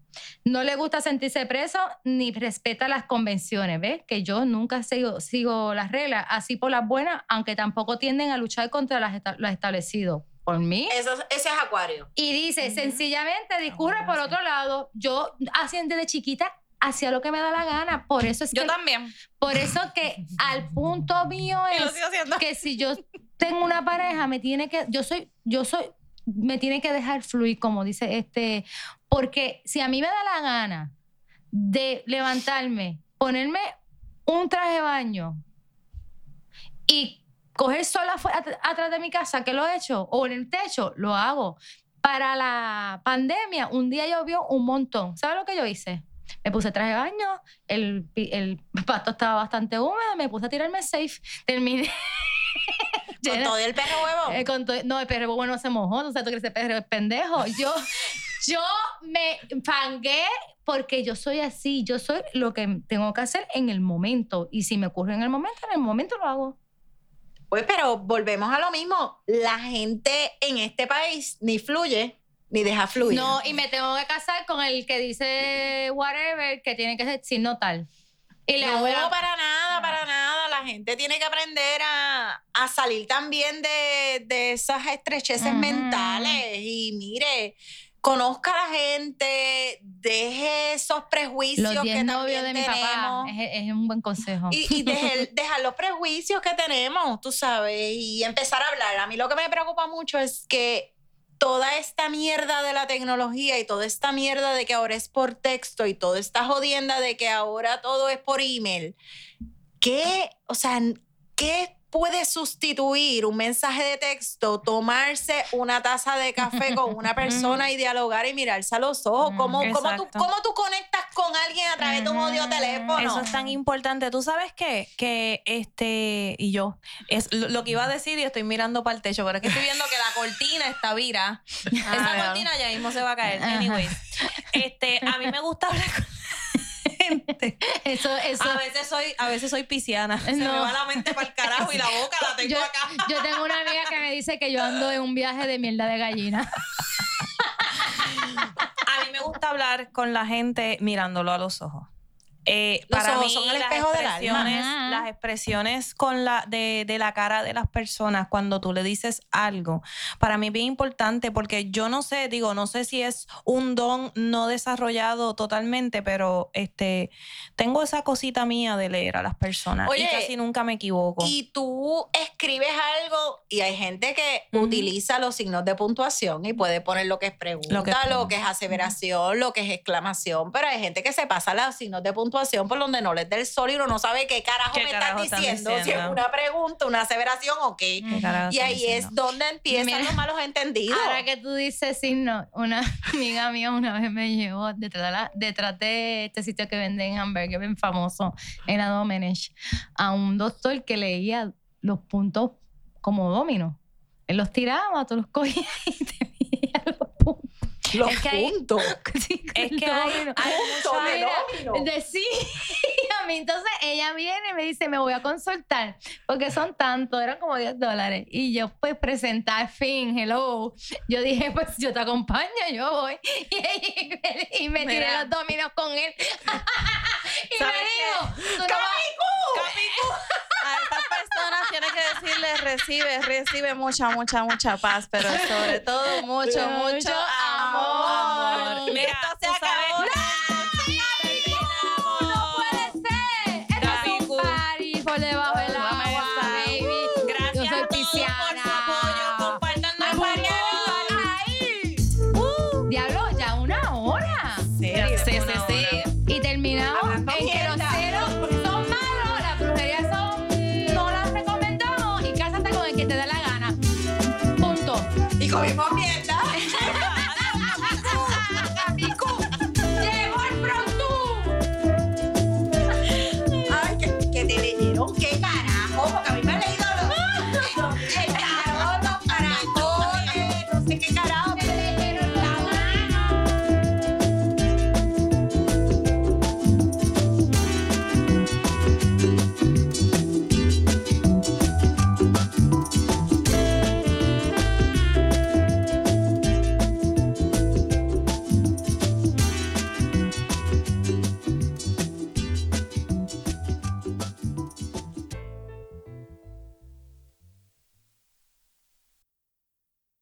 No le gusta sentirse preso ni respeta las convenciones, ¿ves? Que yo nunca sigo, sigo las reglas, así por las buenas, aunque tampoco tienden a luchar contra las esta- lo establecido. Por mí. Eso, ese es acuario. Y dice, sencillamente discurre bueno, por otro lado. Yo, así desde chiquita, hacía lo que me da la gana. Por eso es Yo que, también. por eso que al punto mío Y lo es sigo haciendo. que si yo tengo una pareja, me tiene que, yo soy, yo soy, me tiene que dejar fluir, como dice este, porque si a mí me da la gana de levantarme, ponerme un traje de baño y coger at- atrás de mi casa, que lo he hecho, o en el techo, lo hago. Para la pandemia, un día llovió un montón. ¿Sabes lo que yo hice? Me puse traje de baño, el, el pasto estaba bastante húmedo, me puse a tirarme safe. Terminé. Con llena- todo el perro huevo. eh, con to- no, el perro bueno se mojó, no sé, tú crees que ese perro es pendejo. Yo, yo me fangué porque yo soy así, yo soy lo que tengo que hacer en el momento. Y si me ocurre en el momento, en el momento lo hago. Pues, pero volvemos a lo mismo. La gente en este país ni fluye ni deja fluir. No, y me tengo que casar con el que dice whatever, que tiene que decir no tal. Y No, para nada, para nada. La gente tiene que aprender a, a salir también de, de esas estrecheces mentales. Y mire, conozca a la gente, deje esos prejuicios Los que 10 novios también de mi papá. Es, es un buen consejo. Y, y deje- dejar los prejuicios que tenemos, tú sabes, y empezar a hablar. A mí lo que me preocupa mucho es que toda esta mierda de la tecnología y toda esta mierda de que ahora es por texto y toda esta jodienda de que ahora todo es por email, ¿qué, o sea, qué puede sustituir un mensaje de texto, tomarse una taza de café con una persona y dialogar y mirarse a los ojos? Mm, ¿Cómo, cómo, tú. ¿Cómo tú conectas con alguien a través de un Ujú. teléfono? Eso es tan importante. ¿Tú sabes qué? Que este, y yo, es lo, lo que iba a decir y estoy mirando para el techo, pero es que estoy viendo que la cortina está vira. Esa Ah, cortina ya mismo se va a caer. Anyways, este, a mí me gusta hablar con gente. Eso, eso. A veces soy, a veces soy pisciana. Se me No. va la mente para el carajo y la boca la tengo Yo, acá. yo tengo una amiga que me dice que yo ando en un viaje de mierda de gallina. A mí me gusta hablar con la gente mirándolo a los ojos. Eh, Los para ojos mí, son el las espejo del alma. expresiones, las expresiones con la, de, de la cara de las personas cuando tú le dices algo, para mí es bien importante porque yo no sé, digo, no sé si es un don no desarrollado totalmente, pero este tengo esa cosita mía de leer a las personas Oye, y casi nunca me equivoco. y tú escribes algo y hay gente que utiliza los signos de puntuación y puede poner lo que es pregunta, Lo lo que es aseveración, lo que es exclamación, pero hay gente que se pasa los signos de puntuación por donde no les da el sol y uno no sabe qué carajo ¿Qué me carajo estás diciendo, si es una pregunta, una aseveración o qué. ¿Qué carajo Y ahí diciendo? es donde empiezan Mira, los malos entendidos. Ahora que tú dices signo, una amiga mía una vez me llevó detrás de, la- detrás de este sitio que venden hamburgues bien famoso en la Domenech a un doctor que leía los puntos como domino. Él los tiraba, tú los cogías y te. Los es que hay- puntos. Sí, Es que hay- domino. hay de sí, a mí entonces ella viene y me dice, me voy a consultar, porque son tantos, eran como 10 dólares. Y yo pues presentar, fin, hello. Yo dije, pues yo te acompaño, yo voy. Y, y me tiré Mira. los dominos con él. y me ¿Sabes dijo, vas- A estas personas tienes que decirles recibe, recibe mucha, mucha, mucha paz, pero sobre todo mucho, mucho, Mucho amor. Esto se acabó. ¡No! ¡No puede ser! Esto es un party por debajo del agua, baby. Gracias Yo soy a todos por su apoyo. pisciana. Compartan la ahí! Uh. Diablo, ya una hora. Sí, sí, sí. Y terminamos en que los ceros son malos, las brujerías son. No las recomendamos y cásate con el que te dé la gana. Punto. Y comimos